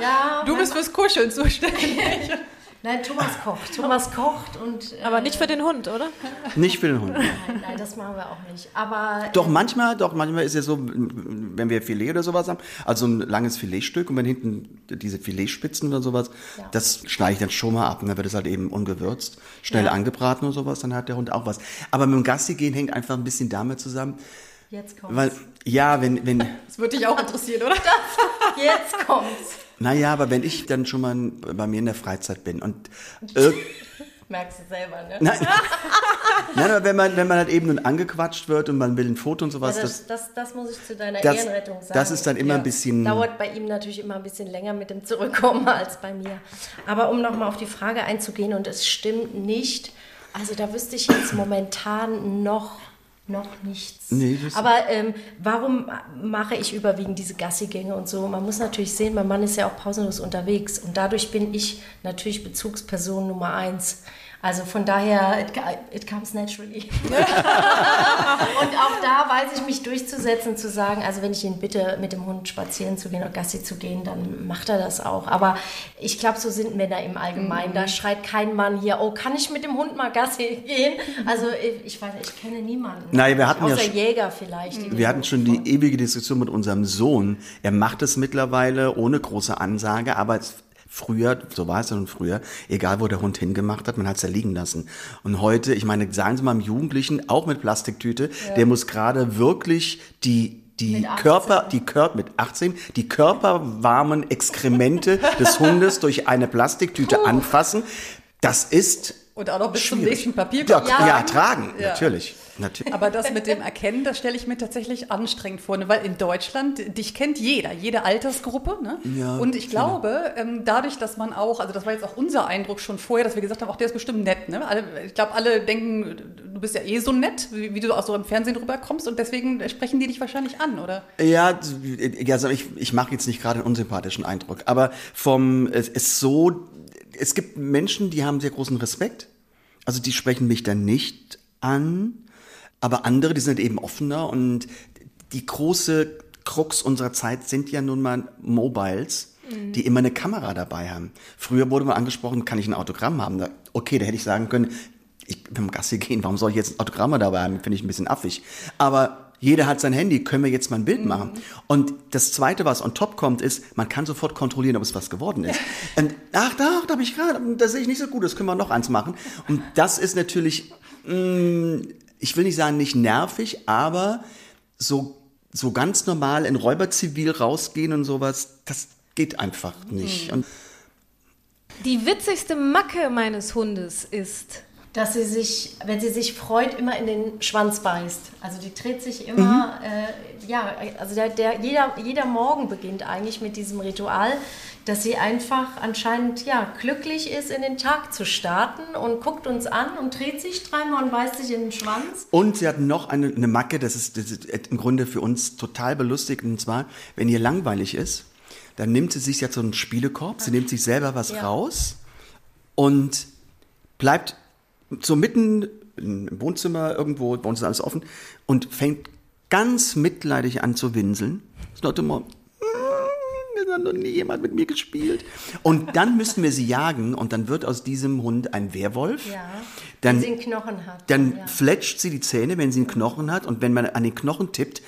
ja, Du bist fürs Kuscheln zuständig. (laughs) Nein, Thomas kocht. Thomas kocht und. äh, Aber nicht für den Hund, oder? Nicht für den Hund. Nein, nein, das machen wir auch nicht. Aber. Doch manchmal, doch manchmal ist ja so, wenn wir Filet oder sowas haben, also ein langes Filetstück und wenn hinten diese Filetspitzen oder sowas, Ja. das schneide ich dann schon mal ab und dann wird es halt eben ungewürzt, schnell Ja. angebraten oder sowas, dann hat der Hund auch was. Aber mit dem Gassi gehen hängt einfach ein bisschen damit zusammen, Jetzt kommt's. weil, ja, wenn, wenn, Das würde dich auch interessieren, oder? Jetzt kommt's. Naja, aber wenn ich dann schon mal bei mir in der Freizeit bin und (laughs) Merkst du selber, ne? Nein, (laughs) Nein aber wenn man, wenn man halt eben nun angequatscht wird und man will ein Foto und sowas, Ja, das, das, das, das muss ich zu deiner das- Ehrenrettung sagen. das ist dann immer ein bisschen- Dauert bei ihm natürlich immer ein bisschen länger mit dem Zurückkommen als bei mir. Aber um nochmal auf die Frage einzugehen, und es stimmt nicht, also da wüsste ich jetzt momentan noch, noch nichts. Nee, Aber ähm, warum mache ich überwiegend diese Gassigänge und so? Man muss natürlich sehen, mein Mann ist ja auch pausenlos unterwegs und dadurch bin ich natürlich Bezugsperson Nummer eins. Also von daher, it, it comes naturally. (laughs) Und auch da weiß ich mich durchzusetzen, zu sagen, also wenn ich ihn bitte, mit dem Hund spazieren zu gehen oder Gassi zu gehen, dann macht er das auch. Aber ich glaube, so sind Männer im Allgemeinen. Da schreit kein Mann hier, oh, kann ich mit dem Hund mal Gassi gehen? Also ich, ich weiß, ich kenne niemanden. Nein, wir hatten ja Außer sch- Jäger vielleicht. Wir hatten schon die ewige Diskussion mit unserem Sohn. Er macht es mittlerweile ohne große Ansage, aber es, früher, so war es ja nun früher, egal wo der Hund hingemacht hat, man hat es ja liegen lassen. Und heute, ich meine, sagen Sie mal einem Jugendlichen, auch mit Plastiktüte, der muss gerade wirklich die die Mit 18. Körper, die Körper mit 18, die körperwarmen Exkremente (laughs) des Hundes durch eine Plastiktüte anfassen. Das ist Und auch noch bis zum schwierig. nächsten ja, Papierkorb. ja, tragen, Ja. natürlich. natürlich. Aber das mit dem Erkennen, das stelle ich mir tatsächlich anstrengend vor, ne? weil in Deutschland, dich kennt jeder, jede Altersgruppe. Ne? Ja, und ich glaube, ähm, dadurch, dass man auch, also das war jetzt auch unser Eindruck schon vorher, dass wir gesagt haben, auch der ist bestimmt nett. Ne? Alle, ich glaube, alle denken, du bist ja eh so nett, wie, wie du auch so im Fernsehen rüberkommst und deswegen sprechen die dich wahrscheinlich an, oder? Ja, ja, also ich, ich mache jetzt nicht gerade einen unsympathischen Eindruck, aber vom es ist so, es gibt Menschen, die haben sehr großen Respekt, also die sprechen mich dann nicht an, aber andere, die sind eben offener und die große Krux unserer Zeit sind ja nun mal Mobiles, die immer eine Kamera dabei haben. Früher wurde mal angesprochen, kann ich ein Autogramm haben? Okay, da hätte ich sagen können, ich mal Gassi gehen, warum soll ich jetzt ein Autogramm dabei haben? Finde ich ein bisschen affig. Aber jeder hat sein Handy, können wir jetzt mal ein Bild machen? Und das Zweite, was on top kommt, ist, man kann sofort kontrollieren, ob es was geworden ist. (laughs) Und, ach, da, da habe ich gerade, das sehe ich nicht so gut, das können wir noch eins machen. Und das ist natürlich, mh, ich will nicht sagen nicht nervig, aber so, so ganz normal in Räuberzivil rausgehen und sowas, das geht einfach nicht. Und Die witzigste Macke meines Hundes ist. Dass sie sich, wenn sie sich freut, immer in den Schwanz beißt. Also die dreht sich immer, Mhm. äh, ja, also der, der, jeder, jeder Morgen beginnt eigentlich mit diesem Ritual, dass sie einfach anscheinend ja, glücklich ist, in den Tag zu starten und guckt uns an und dreht sich dreimal und beißt sich in den Schwanz. Und sie hat noch eine, eine Macke, das ist, das ist im Grunde für uns total belustigend. Und zwar, wenn ihr langweilig ist, dann nimmt sie sich jetzt so einen Spielekorb, sie nimmt sich selber was Ja. raus und bleibt so mitten im Wohnzimmer irgendwo, bei uns ist alles offen, und fängt ganz mitleidig an zu winseln. Das Leute immer, es hat noch nie jemand mit mir gespielt. Und dann müssen wir sie jagen und dann wird aus diesem Hund ein Werwolf. Ja, Dann, wenn sie einen Knochen hat. dann ja. fletscht sie die Zähne, wenn sie einen Knochen hat. Und wenn man an den Knochen tippt,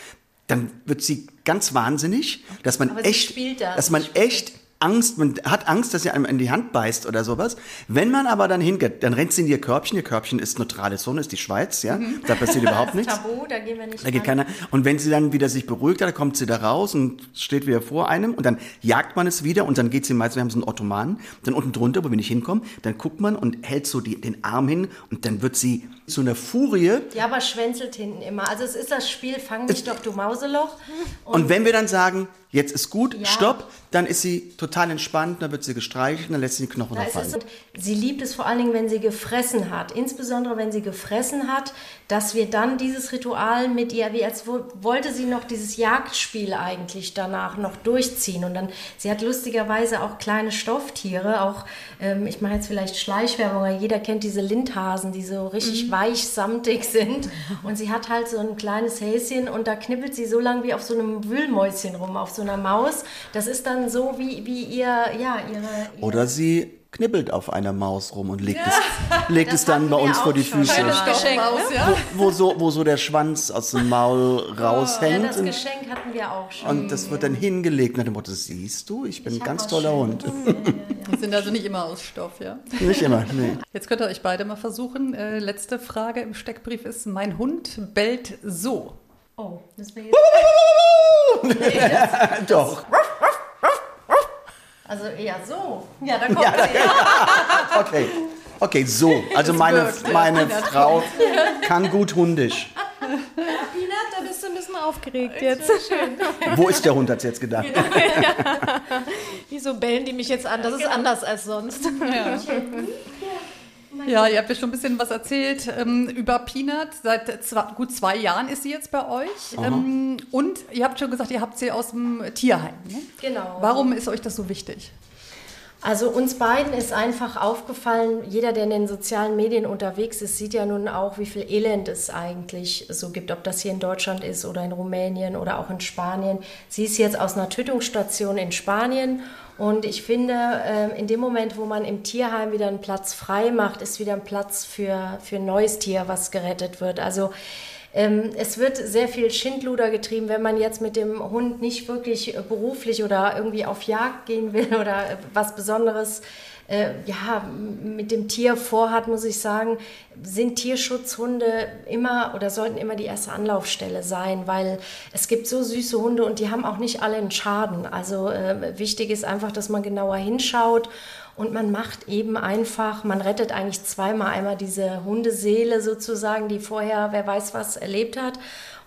dann wird sie ganz wahnsinnig, dass man Aber echt, spielt das. dass man echt Angst, man hat Angst, dass sie einem in die Hand beißt oder sowas. Wenn man aber dann hingeht, dann rennt sie in ihr Körbchen. Ihr Körbchen ist neutrale Zone, ist die Schweiz, ja. Da passiert überhaupt (laughs) Mhm. Nichts. Tabu, da gehen wir nicht Da geht ran. keiner. Und wenn sie dann wieder sich beruhigt hat, dann kommt sie da raus und steht wieder vor einem und dann jagt man es wieder und dann geht sie meistens, wir haben so einen Ottoman, dann unten drunter, wo wir nicht hinkommen, dann guckt man und hält so die, den Arm hin und dann wird sie zu einer Furie. Ja, aber schwänzelt hinten immer. Also es ist das Spiel, fang mich doch, du Mauseloch. Und wenn wir dann sagen, jetzt ist gut, Ja. stopp, dann ist sie total entspannt, dann wird sie gestreichelt und dann lässt sie den Knochen Da fallen. sie liebt es vor allen Dingen, wenn sie gefressen hat. Insbesondere, wenn sie gefressen hat, dass wir dann dieses Ritual mit ihr, wie als wo- wollte sie noch dieses Jagdspiel eigentlich danach noch durchziehen. Und dann, sie hat lustigerweise auch kleine Stofftiere, auch, ähm, ich mache jetzt vielleicht Schleichwerbung, aber jeder kennt diese Lindhasen, die so richtig weich, samtig sind. Und sie hat halt so ein kleines Häschen und da knippelt sie so lang wie auf so einem Wühlmäuschen rum, auf so einer Maus. Das ist dann so wie, wie ihr, ja, ihre... ihre Oder sie knibbelt auf einer Maus rum und legt es, (laughs) legt Das es dann bei wir uns vor die schon. Füße. Geschenk, ne? ja. Wo so, wo so der Schwanz aus dem Maul Ja, raushängt. das und- Geschenk hatten wir auch schon. Und das wird dann hingelegt nach dem Motto, siehst du, ich bin Ich ein ganz toller. Hund. Die (laughs) sind also nicht immer aus Stoff, ja. Nicht immer, nee. Jetzt könnt ihr euch beide mal versuchen. Äh, letzte Frage im Steckbrief ist: Mein Hund bellt so. Oh, das wäre jetzt. (laughs) Doch. Also eher so. Ja, da kommt sie. (laughs) Okay. Okay, so. Also meine, meine Frau kann gut hundisch. Peanut, da bist du ein bisschen aufgeregt jetzt. Wo ist der Hund, hat jetzt gedacht. (laughs) Wieso bellen die mich jetzt an? Das ist anders als sonst. Ja, ihr habt ja schon ein bisschen was erzählt ähm, über Peanut. Seit zwei, gut zwei Jahren ist sie jetzt bei euch. Ähm, und ihr habt schon gesagt, ihr habt sie aus dem Tierheim. Ne? Genau. Warum ist euch das so wichtig? Also uns beiden ist einfach aufgefallen, jeder, der in den sozialen Medien unterwegs ist, sieht ja nun auch, wie viel Elend es eigentlich so gibt, ob das hier in Deutschland ist oder in Rumänien oder auch in Spanien. Sie ist jetzt aus einer Tötungsstation in Spanien und ich finde, ähm, in dem Moment, wo man im Tierheim wieder einen Platz frei macht, ist wieder ein Platz für, für ein neues Tier, was gerettet wird. Also ähm, es wird sehr viel Schindluder getrieben, wenn man jetzt mit dem Hund nicht wirklich äh, beruflich oder irgendwie auf Jagd gehen will (laughs) oder äh, was Besonderes äh, ja, mit dem Tier vorhat, muss ich sagen, sind Tierschutzhunde immer oder sollten immer die erste Anlaufstelle sein, weil es gibt so süße Hunde und die haben auch nicht alle einen Schaden. Also äh, wichtig ist einfach, dass man genauer hinschaut und man macht eben einfach, man rettet eigentlich zweimal einmal diese Hundeseele sozusagen, die vorher wer weiß was erlebt hat.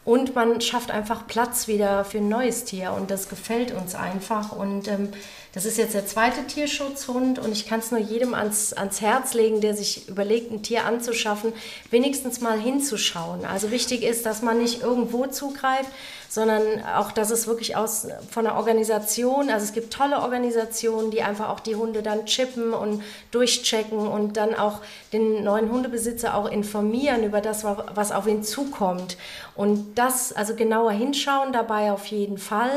Und man schafft einfach Platz wieder für ein neues Tier und das gefällt uns einfach. Und ähm, das ist jetzt der zweite Tierschutzhund und ich kann es nur jedem ans, ans Herz legen, der sich überlegt, ein Tier anzuschaffen, wenigstens mal hinzuschauen. Also wichtig ist, dass man nicht irgendwo zugreift, sondern auch, dass es wirklich aus von der Organisation, also es gibt tolle Organisationen, die einfach auch die Hunde dann chippen und durchchecken und dann auch den neuen Hundebesitzer auch informieren über das, was auf ihn zukommt. Und das, also genauer hinschauen dabei auf jeden Fall.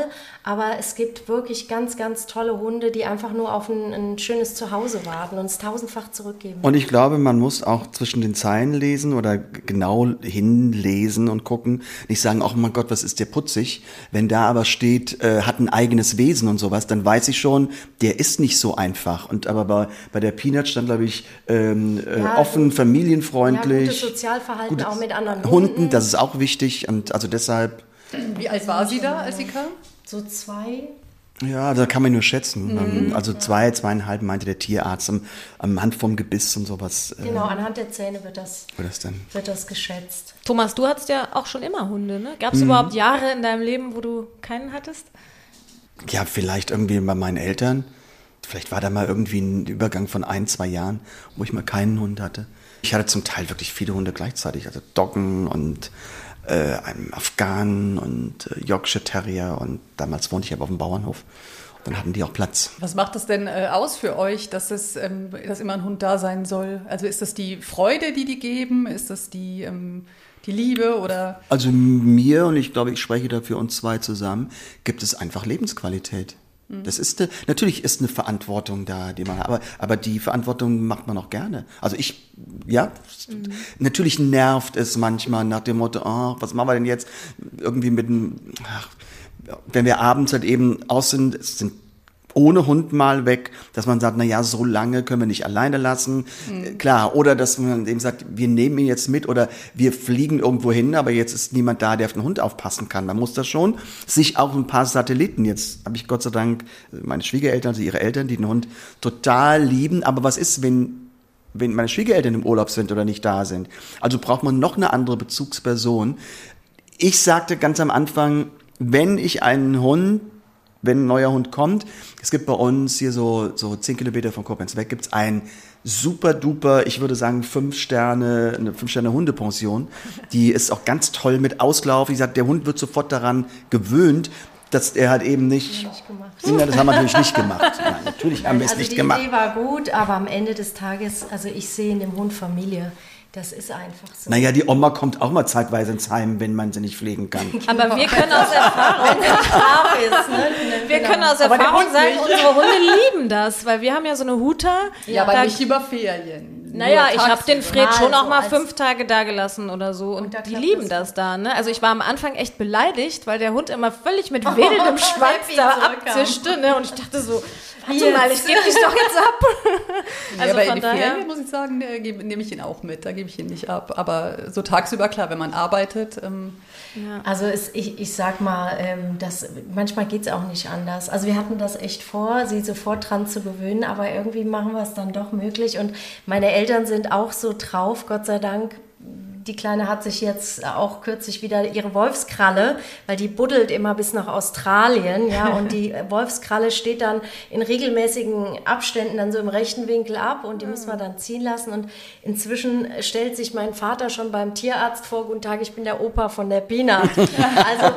Aber es gibt wirklich ganz, ganz tolle Hunde, die einfach nur auf ein, ein schönes Zuhause warten und es tausendfach zurückgeben. Und ich glaube, man muss auch zwischen den Zeilen lesen oder genau hinlesen und gucken. Nicht sagen, oh mein Gott, was ist der putzig. Wenn da aber steht, äh, hat ein eigenes Wesen und sowas, dann weiß ich schon, der ist nicht so einfach. Und aber bei, bei der Peanut stand, glaube ich, ähm, äh, Ja, offen, gut. familienfreundlich. Ja, gutes Sozialverhalten Gutes- auch mit anderen Hunden, Hunden. das ist auch wichtig. Und also deshalb, Wie alt war sie da, als sie kam? So zwei. Ja, da kann man nur schätzen. Mhm. Ähm, Also zwei, zweieinhalb meinte der Tierarzt am, am Hand vom Gebiss und sowas. Äh, Genau, anhand der Zähne wird das, wo das dann. wird das geschätzt. Thomas, du hattest ja auch schon immer Hunde, ne? Gab es überhaupt Jahre in deinem Leben, wo du keinen hattest? Ja, vielleicht irgendwie bei meinen Eltern. Vielleicht war da mal irgendwie ein Übergang von ein, zwei Jahren, wo ich mal keinen Hund hatte. Ich hatte zum Teil wirklich viele Hunde gleichzeitig. Also Doggen und äh, einen Afghanen und äh, Yorkshire Terrier. Und damals wohnte ich aber auf dem Bauernhof. Dann hatten die auch Platz. Was macht es denn äh, aus für euch, dass es, ähm, dass immer ein Hund da sein soll? Also ist das die Freude, die die geben? Ist das die, ähm, die Liebe oder? Also mir, und ich glaube, ich spreche da für uns zwei zusammen, gibt es einfach Lebensqualität. Das ist eine, natürlich ist eine Verantwortung da, die man hat, aber, aber die Verantwortung macht man auch gerne. Also ich, ja, natürlich nervt es manchmal nach dem Motto, oh, was machen wir denn jetzt? Irgendwie mit dem, ach, wenn wir abends halt eben aus sind, es sind ohne Hund mal weg, dass man sagt, na ja, so lange können wir nicht alleine lassen. Äh, Klar, oder dass man eben sagt, wir nehmen ihn jetzt mit oder wir fliegen irgendwo hin, aber jetzt ist niemand da, der auf den Hund aufpassen kann. Man muss das schon sich auch ein paar Satelliten, jetzt habe ich Gott sei Dank meine Schwiegereltern, also ihre Eltern, die den Hund total lieben, aber was ist, wenn wenn meine Schwiegereltern im Urlaub sind oder nicht da sind. Also braucht man noch eine andere Bezugsperson. Ich sagte ganz am Anfang, wenn ich einen Hund, wenn ein neuer Hund kommt, es gibt bei uns hier so, so zehn Kilometer von Koblenz weg, gibt's ein super duper, ich würde sagen fünf Sterne, eine fünf Sterne Hundepension. Die ist auch ganz toll mit Auslauf. Wie gesagt, der Hund wird sofort daran gewöhnt, dass er halt eben nicht. Nicht gemacht. Ja, das haben wir natürlich nicht gemacht. Nein, natürlich haben wir es also nicht die gemacht. Idee war gut, aber am Ende des Tages, also ich sehe in dem Hund Familie. Das ist einfach so. Naja, die Oma kommt auch mal zeitweise ins Heim, wenn man sie nicht pflegen kann. (laughs) Aber wir können aus Erfahrung, ist, ne? wir können aus Erfahrung sagen, unsere Hunde lieben das, weil wir haben ja so eine Huta. Ja, aber nicht über Ferien. Naja, ich habe den. Fred schon Mal auch mal so als- fünf Tage da gelassen oder so und da die lieben das das da. Ne? Also ich war am Anfang echt beleidigt, weil der Hund immer völlig mit (laughs) wedelndem Schwanz happy da abzischte ne? und ich dachte so, Warte mal, ich gebe dich doch jetzt ab. (laughs) Also ja, aber in die Ferien muss ich sagen, ne, nehme ich ihn auch mit, da gebe ich ihn nicht ab. Aber so tagsüber, klar, wenn man arbeitet. Ähm, ja. Also es, ich, ich sag mal, ähm, das, manchmal geht es auch nicht anders. Also wir hatten das echt vor, sie sofort dran zu gewöhnen, aber irgendwie machen wir es dann doch möglich. Und meine Eltern sind auch so drauf, Gott sei Dank, die Kleine hat sich jetzt auch kürzlich wieder ihre Wolfskralle, weil die buddelt immer bis nach Australien, ja, und die (laughs) Wolfskralle steht dann in regelmäßigen Abständen dann so im rechten Winkel ab und die müssen wir dann ziehen lassen. Und inzwischen stellt sich mein Vater schon beim Tierarzt vor, guten Tag, ich bin der Opa von der Peanut. (laughs) Also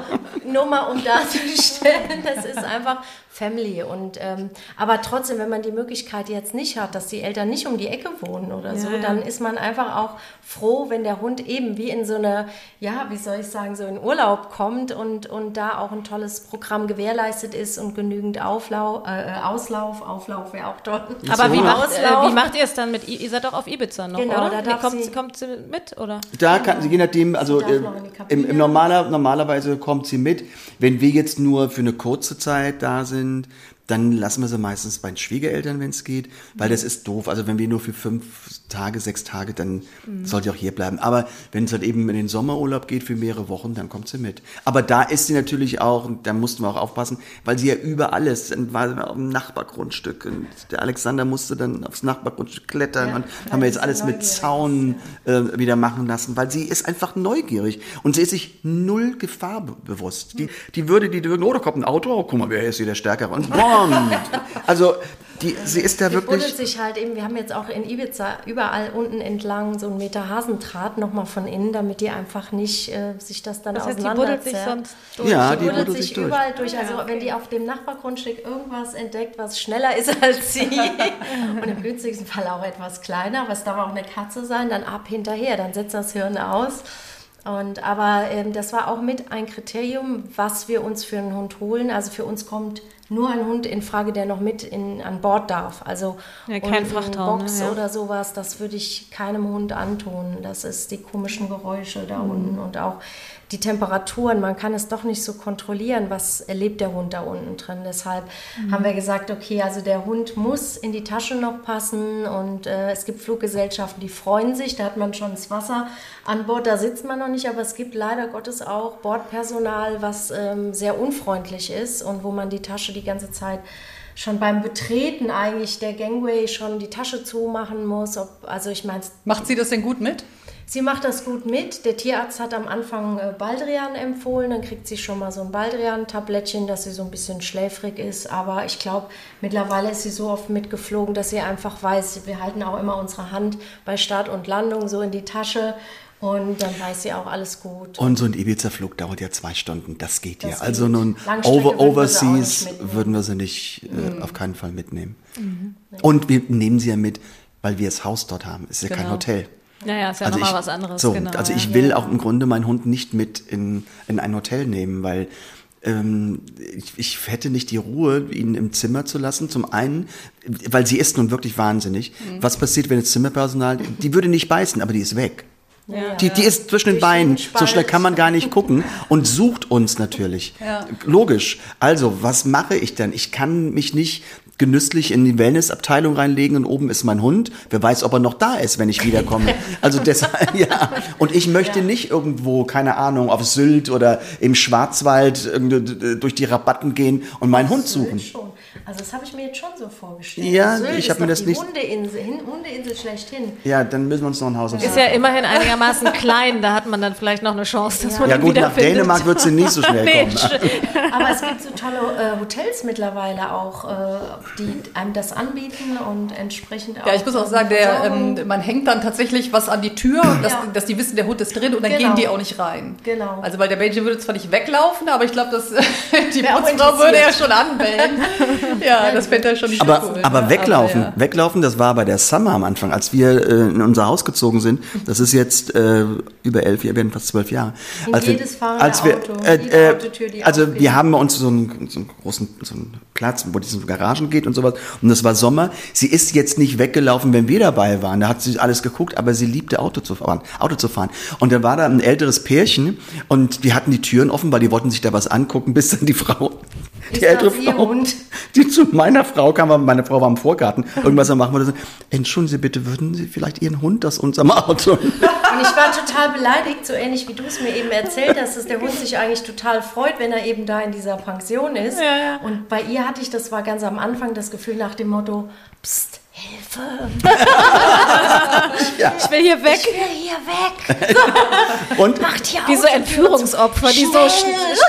nur mal um darzustellen, das ist einfach Family. Und ähm, aber trotzdem, wenn man die Möglichkeit jetzt nicht hat, dass die Eltern nicht um die Ecke wohnen oder so, ja, dann ist man einfach auch froh, wenn der Hund eben wie in so eine, ja, wie soll ich sagen, so in Urlaub kommt und, und da auch ein tolles Programm gewährleistet ist und genügend Auflau äh, Auslauf, Auflauf wäre auch toll. (laughs) Aber wie macht, äh, wie macht ihr es dann mit, ihr seid doch auf Ibiza noch, genau, oder? Da nee, kommt, sie, kommt sie mit, oder? Da kann sie, je nachdem, also äh, im, im normaler, normalerweise kommt sie mit. Wenn wir jetzt nur für eine kurze Zeit da sind, sind, dann lassen wir sie meistens bei den Schwiegereltern, wenn es geht, weil das ist doof. Also wenn wir nur für fünf Tage, sechs Tage, dann mhm. sollte auch hier bleiben. Aber wenn es halt eben in den Sommerurlaub geht für mehrere Wochen, dann kommt sie mit. Aber da ist sie natürlich auch, und da mussten wir auch aufpassen, weil sie ja überall ist. Dann war sie auf dem Nachbargrundstück und der Alexander musste dann aufs Nachbargrundstück klettern ja, und haben wir jetzt alles mit Zaun äh, wieder machen lassen, weil sie ist einfach neugierig und sie ist sich null Gefahr bewusst. Die, die würde, die würden, oh, da kommt ein Auto, oh, guck mal, wer ist hier der Stärkere? Und boah, kommt. Also die, sie ist da wirklich. buddelt sich halt eben, wir haben jetzt auch in Ibiza überall unten entlang so einen Meter Hasendraht nochmal von innen, damit die einfach nicht äh, sich das dann das heißt, Die buddelt sich sonst durch. Ja, die, die buddelt sich, durch. überall durch. Also ja, okay. wenn die auf dem Nachbargrundstück irgendwas entdeckt, was schneller ist (laughs) als sie und im günstigsten Fall auch etwas kleiner, es darf auch eine Katze sein, dann ab hinterher, dann setzt das Hirn aus. Und, aber ähm, das war auch mit ein Kriterium, was wir uns für einen Hund holen. Also für uns kommt nur ein Hund in Frage, der noch mit in, an Bord darf. Also ja, kein Frachtraum, Box ne? ja. oder sowas, das würde ich keinem Hund antun. Das ist die komischen Geräusche da mhm. unten und auch die Temperaturen. Man kann es doch nicht so kontrollieren, was erlebt der Hund da unten drin. Deshalb mhm. haben wir gesagt, okay, also der Hund muss in die Tasche noch passen und äh, es gibt Fluggesellschaften, die freuen sich, da hat man schon das Wasser an Bord, da sitzt man noch nicht, aber es gibt leider Gottes auch Bordpersonal, was ähm, sehr unfreundlich ist und wo man die Tasche die ganze Zeit schon beim Betreten eigentlich der Gangway schon die Tasche zumachen muss. Ob, also ich meine, macht sie das denn gut mit? Sie macht das gut mit. Der Tierarzt hat am Anfang äh, Baldrian empfohlen. Dann kriegt sie schon mal so ein Baldrian-Tablettchen, dass sie so ein bisschen schläfrig ist. Aber ich glaube, mittlerweile ist sie so oft mitgeflogen, dass sie einfach weiß, wir halten auch immer unsere Hand bei Start und Landung so in die Tasche. Und dann weiß sie auch alles gut. Und so ein Ibiza-Flug dauert ja zwei Stunden. Das geht das ja. Geht. Also nun over, Overseas würden wir sie nicht äh, mhm. auf keinen Fall mitnehmen. Mhm. Und wir nehmen sie ja mit, weil wir das Haus dort haben. Es ist ja genau. kein Hotel. Naja, ist ja also nochmal was anderes. So, genau. Also ich will auch im Grunde meinen Hund nicht mit in, in ein Hotel nehmen, weil ähm, ich, ich hätte nicht die Ruhe, ihn im Zimmer zu lassen. Zum einen, weil sie ist nun wirklich wahnsinnig. Mhm. Was passiert, wenn das Zimmerpersonal, die würde nicht beißen, aber die ist weg. Ja, die, die ist zwischen den Beinen. So schnell kann man gar nicht gucken und sucht uns natürlich. Ja. Logisch. Also, was mache ich denn? Ich kann mich nicht genüsslich in die Wellnessabteilung reinlegen und oben ist mein Hund. Wer weiß, ob er noch da ist, wenn ich wiederkomme. Also deshalb, (laughs) ja. Und ich möchte ja. nicht irgendwo, keine Ahnung, auf Sylt oder im Schwarzwald durch die Rabatten gehen und meinen Hund suchen. Schon. Also das habe ich mir jetzt schon so vorgestellt. Ja, Sylt ich habe mir das die nicht. Hundeinsel, Hundeinsel schlechthin. Ja, dann müssen wir uns noch ein Haus aufsuchen. Ist ja immerhin einigermaßen klein, da hat man dann vielleicht noch eine Chance, dass ja. man Ja gut, nach Dänemark wird sie nicht so schnell nee, kommen. (laughs) Aber es gibt so tolle äh, Hotels mittlerweile auch, äh, die einem das anbieten und entsprechend auch. Ja, ich muss auch sagen, der, ähm, man hängt dann tatsächlich was an die Tür, dass, ja. dass die wissen, der Hund ist drin und dann genau. gehen die auch nicht rein. Genau. Also weil der Belgier würde zwar nicht weglaufen, aber ich glaube, dass (laughs) die Putzfrau würde ja schon anbellen. (laughs) ja, das fände er schon nicht aber, cool. Aber weglaufen, aber ja. weglaufen, das war bei der Summer am Anfang, als wir äh, in unser Haus gezogen sind. Das ist jetzt äh, über elf Jahre, werden fast zwölf Jahre. In als jedes wir, als wir, Auto, äh, äh, Autotür, Also aufgeht. wir haben bei uns so einen, so einen großen so einen Platz, wo diese Garagen geht und sowas. Und das war Sommer. Sie ist jetzt nicht weggelaufen, wenn wir dabei waren. Da hat sie alles geguckt, aber sie liebte Auto zu fahren. Auto zu fahren. Und da war da ein älteres Pärchen und die hatten die Türen offen, weil die wollten sich da was angucken, (laughs) bis dann die Frau die ältere Frau, Hund? die zu meiner Frau kam, weil meine Frau war im Vorgarten, irgendwas am machen wollte, so, entschuldigen Sie bitte, würden Sie vielleicht Ihren Hund aus unserem Auto? (laughs) Und ich war total beleidigt, so ähnlich wie du es mir eben erzählt hast, dass der Hund sich eigentlich total freut, wenn er eben da in dieser Pension ist. Ja, ja. Und bei ihr hatte ich, das war ganz am Anfang, das Gefühl nach dem Motto, Psst, Hilfe, (laughs) Ich will hier weg. ich will hier weg. (laughs) Und Macht hier Wie so Entführungsopfer, die so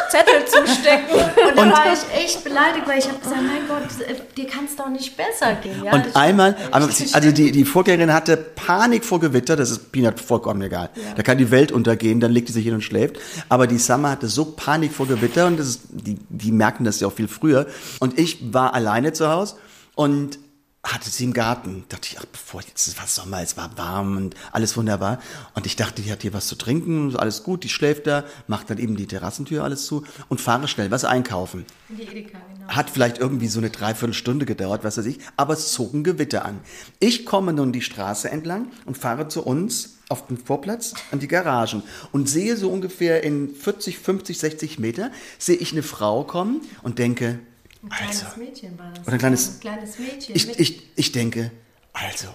Zettel zustecken. (laughs) Und da war ich echt beleidigt, weil ich habe gesagt, mein Gott, äh, dir kann es doch nicht besser gehen. Ja? Und Ich- einmal, aber also die, die Vorgängerin hatte Panik vor Gewitter, das ist Peanut vollkommen egal. Da kann die Welt untergehen, dann legt sie sich hin und schläft. Aber die Summer hatte so Panik vor Gewitter und das ist, die, die merken das ja auch viel früher. Und ich war alleine zu Hause und hatte sie im Garten. Dachte ich, ach, bevor jetzt es war Sommer, es war warm und alles wunderbar. Und ich dachte, die hat hier was zu trinken, alles gut, die schläft da, macht dann eben die Terrassentür alles zu und fahre schnell was einkaufen. Die Edeka, genau. Hat vielleicht irgendwie so eine Dreiviertelstunde gedauert, was weiß ich, aber es zog ein Gewitter an. Ich komme nun die Straße entlang und fahre zu uns auf den Vorplatz an die Garagen und sehe so ungefähr in 40, 50, 60 Meter, sehe ich eine Frau kommen und denke, Ein kleines also, Mädchen war das. oder ein kleines- ein kleines Mädchen. ich, ich, ich denke, also,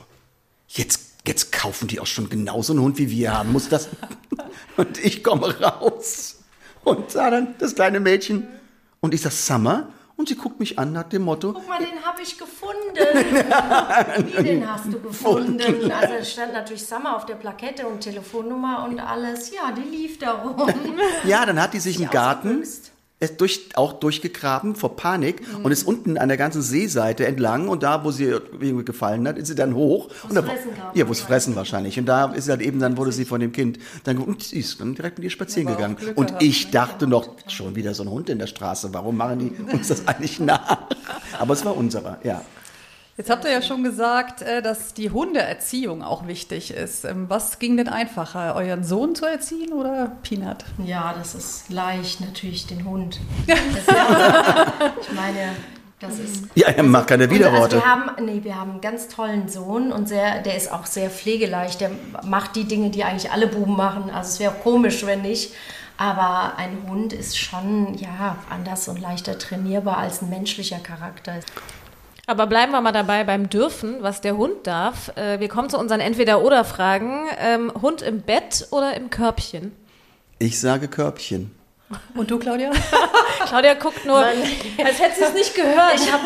jetzt, jetzt kaufen die auch schon genauso einen Hund wie wir haben, muss das? (laughs) Und ich komme raus und sah dann das kleine Mädchen und ich sag, Summer? Und sie guckt mich an nach dem Motto, Guck mal, den habe ich gefunden. (laughs) Wie, den hast du gefunden? Also es stand natürlich Summer auf der Plakette und Telefonnummer und alles. Ja, die lief da rum. Ja, dann hat die sich im Garten. Ist durch, auch durchgegraben vor Panik Mhm. und ist unten an der ganzen Seeseite entlang und da, wo sie irgendwie gefallen hat, ist sie dann hoch. und da, Fressen gab ja, wo es fressen wahrscheinlich. Und da ist halt eben, dann wurde sie von dem Kind dann und sie ist dann direkt mit ihr spazieren auch gegangen. Und gehabt, ich ne? dachte noch, schon wieder so ein Hund in der Straße. Warum machen die (laughs) uns das eigentlich nach? Aber es war unserer, ja. Jetzt habt ihr ja schon gesagt, äh, dass die Hundeerziehung auch wichtig ist. Ähm, Was ging denn einfacher, euren Sohn zu erziehen oder Peanut? Ja, das ist leicht, natürlich den Hund. (laughs) Das ich meine, das ist. Ja, er macht keine Also Widerworte. wir haben, nee, wir haben einen ganz tollen Sohn und sehr, der ist auch sehr pflegeleicht. Der macht die Dinge, die eigentlich alle Buben machen. Also es wäre auch komisch, wenn nicht. Aber ein Hund ist schon ja anders und leichter trainierbar als ein menschlicher Charakter. Aber bleiben wir mal dabei beim Dürfen, was der Hund darf. Äh, Wir kommen zu unseren Entweder-Oder-Fragen. Ähm, Hund im Bett oder im Körbchen? Ich sage Körbchen. Und du, Claudia? (laughs) Claudia guckt nur, als hätte sie es nicht gehört. Ich habe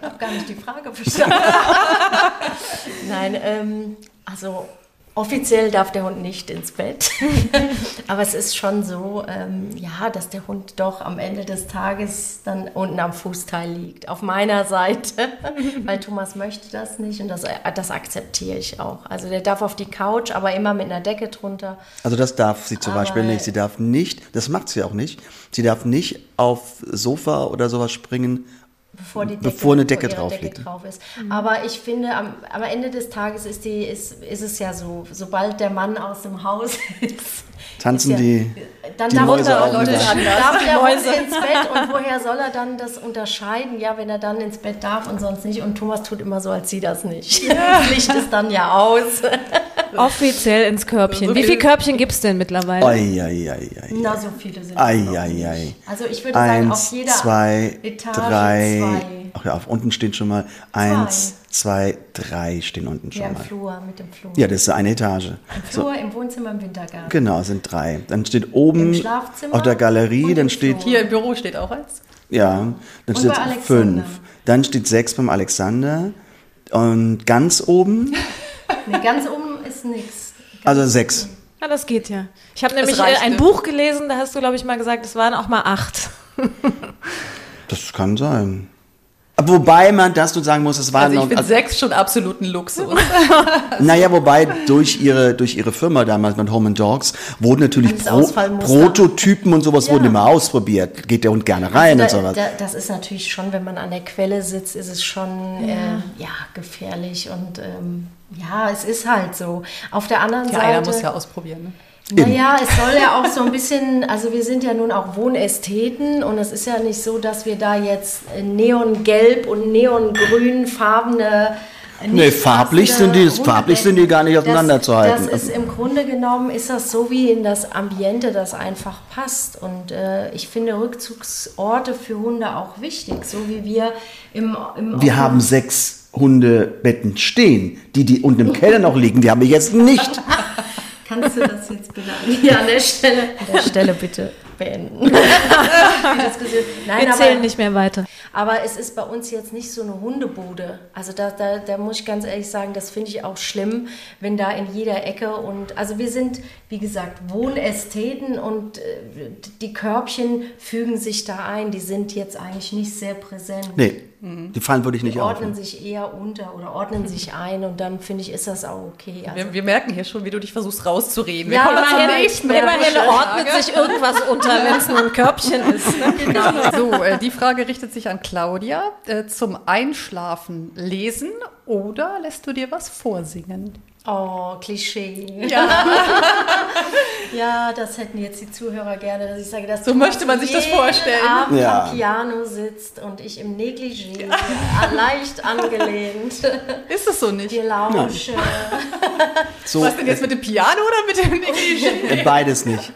hab gar nicht die Frage verstanden. (laughs) Nein, ähm, also offiziell darf der Hund nicht ins Bett. (laughs) Aber es ist schon so, ähm, ja, dass der Hund doch am Ende des Tages dann unten am Fußteil liegt. Auf meiner Seite. (laughs) Weil Thomas möchte das nicht und das, das akzeptiere ich auch. Also der darf auf die Couch, aber immer mit einer Decke drunter. Also das darf sie zum Aber- Beispiel nicht. Sie darf nicht, das macht sie auch nicht, sie darf nicht auf Sofa oder sowas springen, bevor, die Decke, Bevor eine Decke drauf Decke liegt. drauf ist. Aber ich finde, am, am Ende des Tages ist, die, ist, ist es ja so, sobald der Mann aus dem Haus (laughs) ist, Tanzen ist ja, die, dann die darf, Mäuse er, auch Leute, darf der Mäuse. ins Bett und woher soll er dann das unterscheiden? Ja, wenn er dann ins Bett darf und sonst nicht. Und Thomas tut immer so, als sie das nicht. Das (laughs) Licht ist dann ja aus. (laughs) Offiziell ins Körbchen. So Wie viel- viele Körbchen gibt es denn mittlerweile? Ei, ei, ei. Na, so viele sind Ei. Also ich würde sagen, auf jeder zwei, Etage drei. zwei. Ach ja, auf unten steht schon mal eins, zwei, drei stehen unten schon Ja, im mal. Flur, mit dem Flur. Ja, das ist eine Etage. Im Flur, im Wohnzimmer, im Wintergarten. Genau, sind drei. Dann steht oben auf der Galerie, dann steht. Hier im Büro steht auch eins. ja, dann Und steht fünf. Dann steht sechs beim Alexander und ganz oben, Nee, ganz oben nichts. also sechs. Ja, das geht ja. Ich habe nämlich äh, reicht, ein ne? Buch gelesen, da hast du, glaube ich, mal gesagt, es waren auch mal acht. (laughs) Das kann sein. Wobei man das du sagen muss, es war Also ich noch, finde sechs schon absoluten Luxus. (laughs) Naja, wobei durch ihre, durch ihre Firma damals mit Home and Dogs wurden natürlich Pro. Prototypen und sowas Ja. wurden immer ausprobiert. Geht der Hund gerne rein Also und da, sowas. da, das ist natürlich schon, wenn man an der Quelle sitzt, ist es schon ja, äh, ja gefährlich und ähm, ja, es ist halt so. Auf der anderen Ja, einer Seite. muss ja ausprobieren. Ne? Naja, es soll ja auch so ein bisschen, also wir sind ja nun auch Wohnästheten und es ist ja nicht so, dass wir da jetzt neongelb und neongrün farbene Nee, farblich sind die- farblich sind die gar nicht auseinanderzuhalten. Das, das ist im Grunde genommen ist das so wie in das Ambiente, das einfach passt. Und äh, ich finde Rückzugsorte für Hunde auch wichtig, so wie wir im, im Wir haben sechs Hundebetten stehen. Die, die unten im Keller noch liegen, die haben wir jetzt nicht. (laughs) Kannst du das jetzt bitte hier an der Stelle, an der Stelle bitte beenden? (laughs) Nein, Wir aber- zählen nicht mehr weiter. Aber es ist bei uns jetzt nicht so eine Hundebude. Also da, da, da muss ich ganz ehrlich sagen, das finde ich auch schlimm, wenn da in jeder Ecke und also wir sind, wie gesagt, Wohnästheten und äh, die Körbchen fügen sich da ein. Die sind jetzt eigentlich nicht sehr präsent. Nee, die fallen wirklich nicht Die auf. ordnen sich eher unter oder ordnen (laughs) sich ein und dann finde ich, ist das auch okay. Also, Wir, wir merken hier schon, wie du dich versuchst rauszureden. Wir Ja, immerhin- nächsten immerhin Frage. ordnet sich irgendwas unter, wenn es nur ein Körbchen (laughs) ist. Ne? So, äh, die Frage richtet sich an Claudia. Äh, zum Einschlafen lesen oder lässt du dir was vorsingen? Oh, Klischee. (laughs) Ja. das hätten jetzt die Zuhörer gerne, dass ich sage, dass So Thomas möchte man sich das vorstellen. Abend Ja. am Piano sitzt und ich im Negligé (laughs) leicht angelehnt Ist es so nicht? dir lausche. So, Was denn jetzt mit dem Piano oder mit dem Negligé? äh, beides nicht.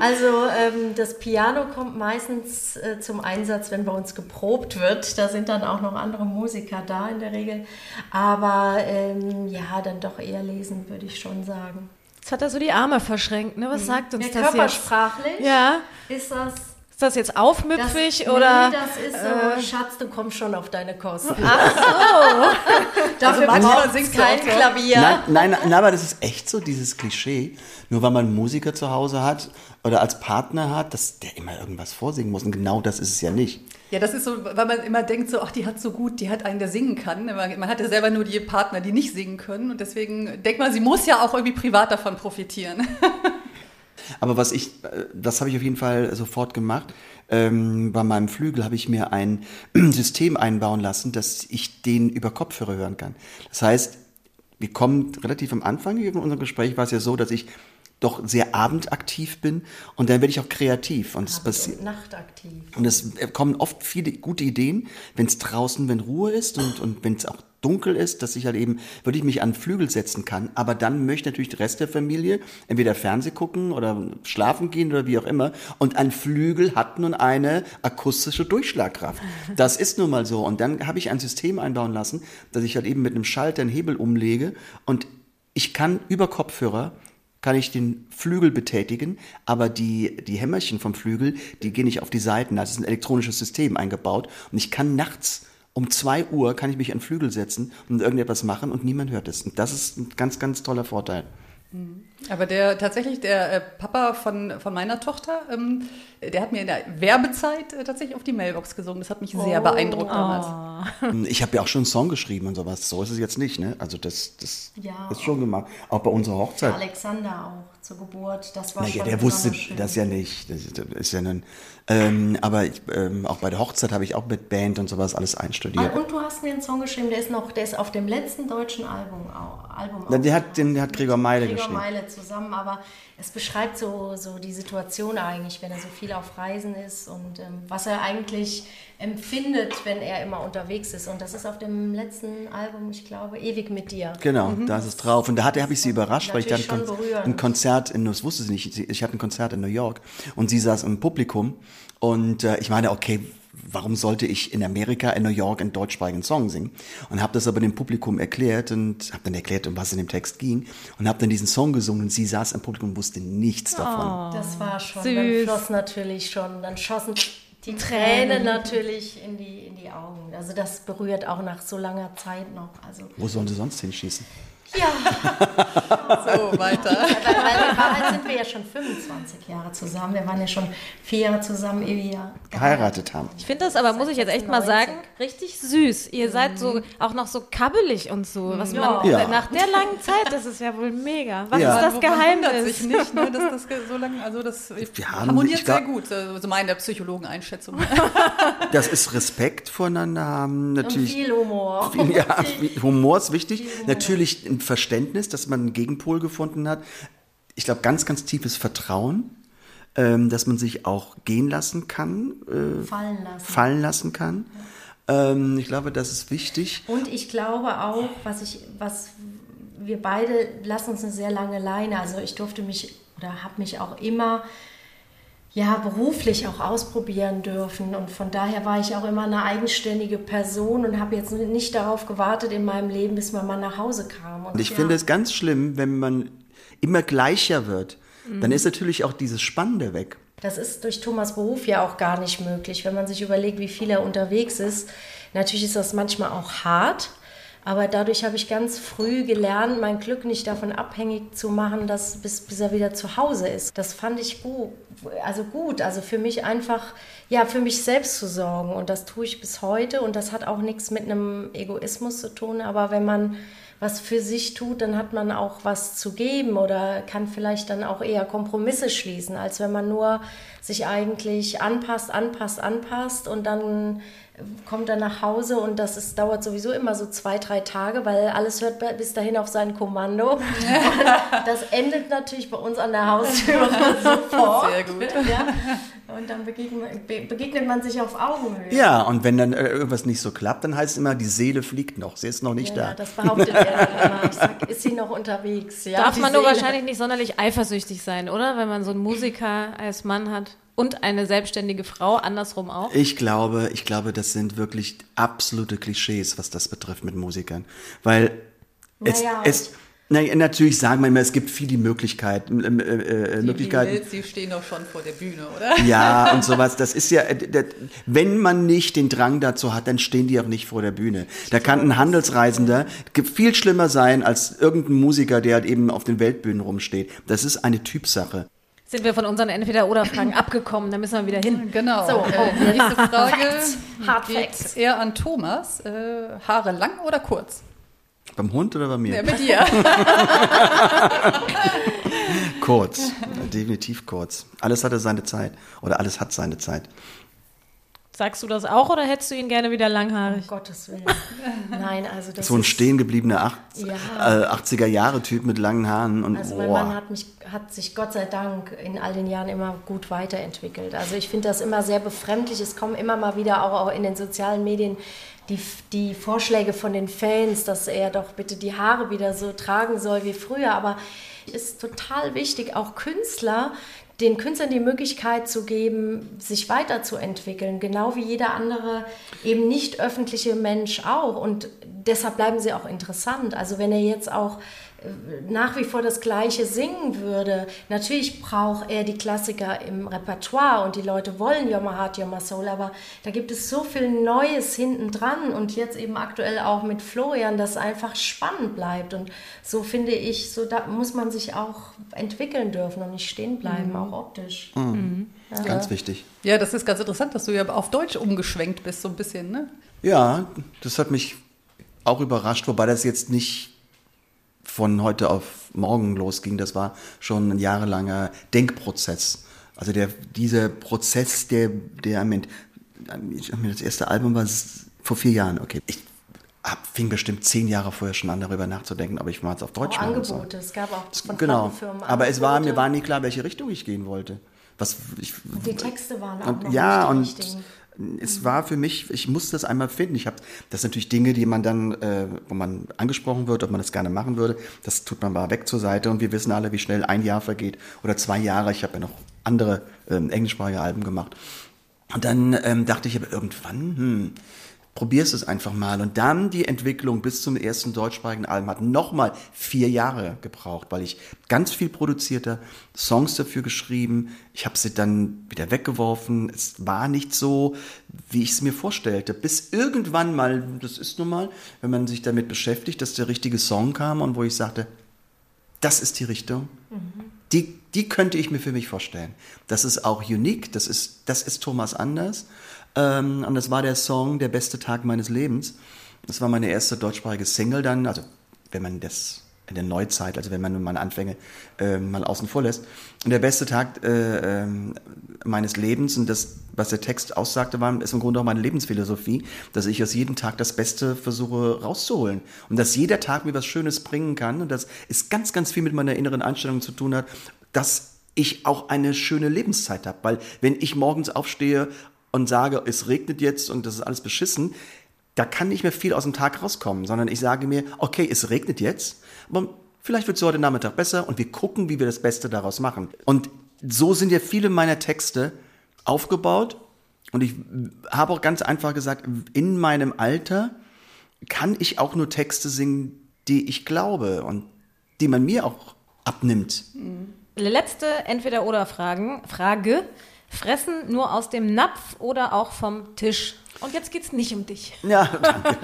Also ähm, das Piano kommt meistens äh, zum Einsatz, wenn bei uns geprobt wird. Da sind dann auch noch andere Musiker da in der Regel. Aber ähm, ja, dann doch eher lesen, würde ich schon sagen. Jetzt hat er so die Arme verschränkt. Ne? Was sagt uns Ja, das jetzt? körpersprachlich Ja. ist das Ist das jetzt Das, aufmüpfig oder? Nee, das ist so, Schatz, du kommst schon auf deine Kosten. Ach so. (laughs) Dafür manchmal braucht singst es kein. Klavier. Nein, nein, nein, aber das ist echt so, dieses Klischee. Nur weil man einen Musiker zu Hause hat oder als Partner hat, dass der immer irgendwas vorsingen muss. Und genau das ist es ja nicht. Ja, das ist so, weil man immer denkt so, ach, die hat so gut, die hat einen, der singen kann. Man, man hat ja selber nur die Partner, die nicht singen können. Und deswegen denkt man, sie muss ja auch irgendwie privat davon profitieren. (laughs) Aber was ich, äh, das habe ich auf jeden Fall sofort gemacht. Ähm, bei meinem Flügel habe ich mir ein (clears throat) System einbauen lassen, dass ich den über Kopfhörer hören kann. Das heißt, wir kommen relativ am Anfang in unserem Gespräch war es ja so, dass ich doch sehr abendaktiv bin und dann werde ich auch kreativ und es passiert Und nachtaktiv. und es kommen oft viele gute Ideen, wenn es draußen, wenn Ruhe ist und, und wenn es auch dunkel ist, dass ich halt eben wirklich mich an Flügel setzen kann. Aber dann möchte natürlich der Rest der Familie entweder Fernseh gucken oder schlafen gehen oder wie auch immer. Und ein Flügel hat nun eine akustische Durchschlagkraft. Das ist nun mal so. Und dann habe ich ein System einbauen lassen, dass ich halt eben mit einem Schalter einen Hebel umlege und ich kann über Kopfhörer kann ich den Flügel betätigen, aber die, die Hämmerchen vom Flügel, die gehen nicht auf die Seiten. Da ist ein elektronisches System eingebaut und ich kann nachts um zwei Uhr kann ich mich an den Flügel setzen und irgendetwas machen und niemand hört es. Und das ist ein ganz, ganz toller Vorteil. Aber der tatsächlich, der äh, Papa von, von meiner Tochter, ähm, der hat mir in der Werbezeit äh, tatsächlich auf die Mailbox gesungen. Das hat mich sehr beeindruckt damals. Ich habe ja auch schon einen Song geschrieben und sowas. So ist es jetzt nicht, ne? Also das, das Ja. ist schon gemacht. Auch bei unserer Hochzeit. Alexander auch zur Geburt. Das war Naja, schon der wusste schön. das ja nicht. Das ist- das ist ja nun, ähm, aber ich, ähm, auch bei der Hochzeit habe ich auch mit Band und sowas alles einstudiert. Ah, Und du hast mir einen Song geschrieben, der ist noch, der ist auf dem letzten deutschen Album auch. Album der auch. hat- den hat Gregor Meile Gregor geschrieben. Meile zusammen, aber es beschreibt so, so die Situation eigentlich, wenn er so viel auf Reisen ist und ähm, was er eigentlich empfindet, wenn er immer unterwegs ist. Und das ist auf dem letzten Album, ich glaube, Ewig mit dir. Genau, da ist es drauf. Und da hatte habe ich sie überrascht, weil ich dann berührend. ein Konzert in, das wusste sie nicht, ich hatte ein Konzert in New York und sie saß im Publikum und äh, ich meine, okay, warum sollte ich in Amerika, in New York, einen deutschsprachigen Song singen? Und habe das aber dem Publikum erklärt und habe dann erklärt, um was in dem Text ging und habe dann diesen Song gesungen und sie saß im Publikum und wusste nichts davon. Das war schon, Süß. dann floss natürlich schon, dann schossen die Tränen natürlich in die, in die Augen. Also das berührt auch nach so langer Zeit noch. Also Wo sollen sie sonst hinschießen? (laughs) So, weiter. Weil, weil in Wahrheit sind wir ja schon 25 Jahre zusammen. Wir waren ja schon vier Jahre zusammen, ehe wir Geheiratet haben. Ich finde das aber, muss ich jetzt echt mal sagen, richtig süß. Ihr seid so auch noch so kabbelig und so. Was man Ja. nach der langen Zeit, das ist ja wohl mega. Was Ja. ist das Geheimnis? sich nicht, ne, dass das so lange, also das Wir haben- harmoniert glaub- sehr gut, äh, so meine Psychologeneinschätzung. (laughs) Das ist Respekt voreinander haben, Und natürlich. viel Humor. Ja, (laughs) Humor ist wichtig. Natürlich Verständnis, dass man einen Gegenpol gefunden hat. Ich glaube, ganz, ganz tiefes Vertrauen, ähm, dass man sich auch gehen lassen kann, äh, Fallen lassen. fallen lassen kann. Ähm, ich glaube, das ist wichtig. Und ich glaube auch, was ich, was wir beide lassen uns eine sehr lange Leine. Also ich durfte mich oder habe mich auch immer ja, beruflich auch ausprobieren dürfen. Und von daher war ich auch immer eine eigenständige Person und habe jetzt nicht darauf gewartet in meinem Leben, bis man mal nach Hause kam. Und ich ja. finde es ganz schlimm, wenn man immer gleicher wird. Mhm. Dann ist natürlich auch dieses Spannende weg. Das ist durch Thomas Beruf ja auch gar nicht möglich, wenn man sich überlegt, wie viel er unterwegs ist. Natürlich ist das manchmal auch hart, aber dadurch habe ich ganz früh gelernt, mein Glück nicht davon abhängig zu machen, dass bis, bis er wieder zu Hause ist. Das fand ich gut, also gut, also für mich einfach, ja, für mich selbst zu sorgen. Und das tue ich bis heute. Und das hat auch nichts mit einem Egoismus zu tun. Aber wenn man was für sich tut, dann hat man auch was zu geben oder kann vielleicht dann auch eher Kompromisse schließen, als wenn man nur sich eigentlich anpasst, anpasst, anpasst und dann kommt er nach Hause und das ist, dauert sowieso immer so zwei, drei Tage, weil alles hört bis dahin auf sein Kommando. (laughs) das endet natürlich bei uns an der Haustür (laughs) sofort. Sehr gut. Ja. Und dann begegnet, begegnet, man sich auf Augenhöhe. Ja, und wenn dann äh, irgendwas nicht so klappt, dann heißt es immer, die Seele fliegt noch, sie ist noch nicht ja, da. Ja, das behauptet er dann (laughs) immer. Ich sag, ist sie noch unterwegs? Ja, Darf man Seele. nur wahrscheinlich nicht sonderlich eifersüchtig sein, oder? Wenn man so einen Musiker als Mann hat. Und eine selbstständige Frau, andersrum auch? Ich glaube, ich glaube, das sind wirklich absolute Klischees, was das betrifft mit Musikern. Weil es, naja, es, na, natürlich sagen wir immer, es gibt viele Möglichkeiten. Äh, äh, die, Möglichkeiten. Die, die stehen doch schon vor der Bühne, oder? Ja, (laughs) und sowas. Das ist ja, äh, wenn man nicht den Drang dazu hat, dann stehen die auch nicht vor der Bühne. Da kann ein Handelsreisender viel schlimmer sein als irgendein Musiker, der halt eben auf den Weltbühnen rumsteht. Das ist eine Typsache sind wir von unseren Entweder-Oder-Fragen (clears throat) abgekommen. Da müssen wir wieder hin. Genau. So, oh. äh, nächste (laughs) Frage Hard geht eher an Thomas. Äh, Haare lang oder kurz? Beim Hund oder bei mir? Ja, mit dir. (laughs) kurz, definitiv kurz. Alles hatte seine Zeit oder alles hat seine Zeit. Sagst du das auch oder hättest du ihn gerne wieder langhaarig? Um Gottes Willen. (laughs) Nein, also das So ein stehen gebliebener ja. äh, 80er-Jahre-Typ mit langen Haaren. Und, also mein Mann hat, mich, hat sich Gott sei Dank in all den Jahren immer gut weiterentwickelt. Also ich finde das immer sehr befremdlich. Es kommen immer mal wieder auch, auch in den sozialen Medien die, die Vorschläge von den Fans, dass er doch bitte die Haare wieder so tragen soll wie früher. Aber es ist total wichtig, auch Künstler, den Künstlern die Möglichkeit zu geben, sich weiterzuentwickeln, genau wie jeder andere eben nicht öffentliche Mensch auch. Und deshalb bleiben sie auch interessant. Also wenn er jetzt auch nach wie vor das Gleiche singen würde. Natürlich braucht er die Klassiker im Repertoire und die Leute wollen Your My Heart, Your My Soul, aber da gibt es so viel Neues hinten dran und jetzt eben aktuell auch mit Florian, das einfach spannend bleibt. Und so finde ich, so da muss man sich auch entwickeln dürfen und nicht stehen bleiben, mhm. auch optisch. Mhm. Mhm. Ja. Ganz wichtig. Ja, das ist ganz interessant, dass du ja auf Deutsch umgeschwenkt bist, so ein bisschen, ne? Ja, das hat mich auch überrascht, wobei das jetzt nicht von heute auf morgen losging. Das war schon ein jahrelanger Denkprozess. Also der, dieser Prozess, der, der, das erste Album war vor vier Jahren, okay. Ich hab, fing bestimmt zehn Jahre vorher schon an, darüber nachzudenken, aber ich mal auf Deutsch auch Angebote, es gab auch von genau. Aber es war, mir war nie klar, welche Richtung ich gehen wollte. Was ich, und die Texte waren auch noch Ja, und richtigen es war für mich, ich musste das einmal finden. Ich habe, das sind natürlich Dinge, die man dann, äh, wo man angesprochen wird, ob man das gerne machen würde. Das tut man mal weg zur Seite und wir wissen alle, wie schnell ein Jahr vergeht oder zwei Jahre. Ich habe ja noch andere ähm, englischsprachige Alben gemacht. Und dann ähm, dachte ich aber irgendwann, hm, probierst es einfach mal. Und dann die Entwicklung bis zum ersten deutschsprachigen Album hat nochmal vier Jahre gebraucht, weil ich ganz viel produzierte, Songs dafür geschrieben. Ich habe sie dann wieder weggeworfen. Es war nicht so, wie ich es mir vorstellte. Bis irgendwann mal, das ist nun mal, wenn man sich damit beschäftigt, dass der richtige Song kam und wo ich sagte, das ist die Richtung. Mhm. Die, die könnte ich mir für mich vorstellen. Das ist auch unique, das ist, das ist Thomas Anders. Ähm, und das war der Song Der beste Tag meines Lebens. Das war meine erste deutschsprachige Single dann, also wenn man das in der Neuzeit, also wenn man nun meine Anfänge äh, mal außen vor lässt. Und der beste Tag äh, äh, meines Lebens und das, was der Text aussagte, war, ist im Grunde auch meine Lebensphilosophie, dass ich aus jedem Tag das Beste versuche rauszuholen und dass jeder Tag mir was Schönes bringen kann und das ist ganz, ganz viel mit meiner inneren Einstellung zu tun hat, dass ich auch eine schöne Lebenszeit habe, weil wenn ich morgens aufstehe, und sage, es regnet jetzt und das ist alles beschissen, da kann nicht mehr viel aus dem Tag rauskommen, sondern ich sage mir, okay, es regnet jetzt, aber vielleicht wird es heute Nachmittag besser und wir gucken, wie wir das Beste daraus machen. Und so sind ja viele meiner Texte aufgebaut und ich habe auch ganz einfach gesagt, in meinem Alter kann ich auch nur Texte singen, die ich glaube und die man mir auch abnimmt. Letzte Entweder-Oder-Fragen. Frage. Fressen nur aus dem Napf oder auch vom Tisch? Und jetzt geht's nicht um dich. Ja, danke.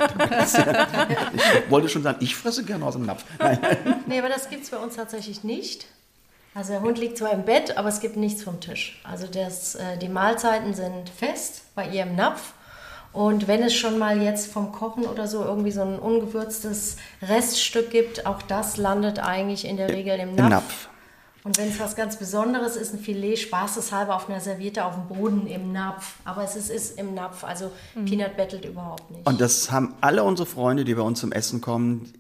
ich wollte schon sagen, ich fresse gerne aus dem Napf. Nein. (laughs) Nee, aber das gibt es bei uns tatsächlich nicht. Also der Hund liegt zwar im Bett, aber es gibt nichts vom Tisch. Also das, äh, die Mahlzeiten sind fest bei ihr im Napf. Und wenn es schon mal jetzt vom Kochen oder so irgendwie so ein ungewürztes Reststück gibt, auch das landet eigentlich in der Regel im Napf. Im Napf. Und wenn es was ganz Besonderes ist, ein Filet, spaßeshalber auf einer Serviette auf dem Boden im Napf. Aber es ist, ist im Napf, also Peanut bettelt überhaupt nicht. Und das haben alle unsere Freunde, die bei uns zum Essen kommen,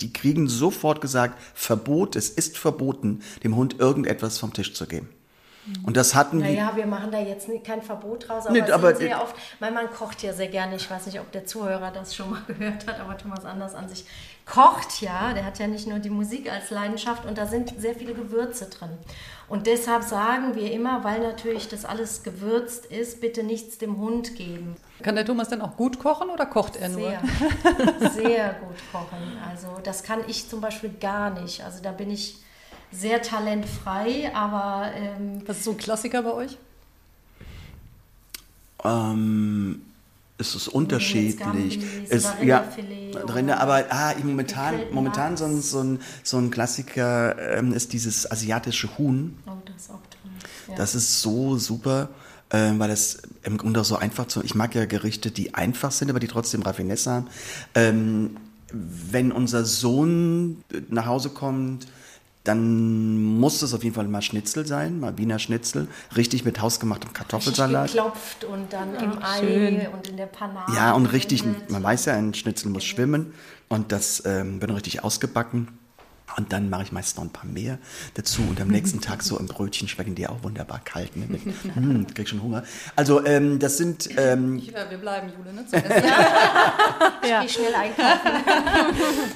die kriegen sofort gesagt, Verbot, es ist verboten, dem Hund irgendetwas vom Tisch zu geben. Und das hatten wir. Naja, wir machen da jetzt nicht, kein Verbot draus, aber, es aber- sehr oft, mein Mann kocht ja sehr gerne, ich weiß nicht, ob der Zuhörer das schon mal (laughs) gehört hat, aber Thomas Anders an sich kocht ja, der hat ja nicht nur die Musik als Leidenschaft und da sind sehr viele Gewürze drin. Und deshalb sagen wir immer, weil natürlich das alles gewürzt ist, bitte nichts dem Hund geben. Kann der Thomas denn auch gut kochen oder kocht er nur? Sehr, (laughs) sehr gut kochen. Also das kann ich zum Beispiel gar nicht. Also da bin ich sehr talentfrei, aber ähm, Was ist so ein Klassiker bei euch? Ähm, es ist unterschiedlich. Es, ja, Rinderfilet drin, aber ah, momentan, momentan so ein, so, ein, so ein Klassiker ähm, ist dieses asiatische Huhn. oh, das ist auch drin. Ja. Das ist so super, ähm, weil es im Grunde auch so einfach zu. Ich mag ja Gerichte, die einfach sind, aber die trotzdem Raffinesse haben. Ähm, wenn unser Sohn nach Hause kommt, dann muss es auf jeden Fall mal Schnitzel sein, mal Wiener Schnitzel, richtig mit hausgemachtem Kartoffelsalat. geklopft und dann im Ei schön. und in der Panade. Ja, und richtig, man weiß ja, ein Schnitzel muss schwimmen und das ähm, wird noch richtig ausgebacken. Und dann mache ich meist noch ein paar mehr dazu und am nächsten Tag so im Brötchen schmecken die auch wunderbar kalt. Ne? Mit, mm, (laughs) krieg schon Hunger. Also ähm, das sind ähm, Ja, wir bleiben, Jule, ne? (laughs) Zum Essen. Ja. Wie schnell einkaufen.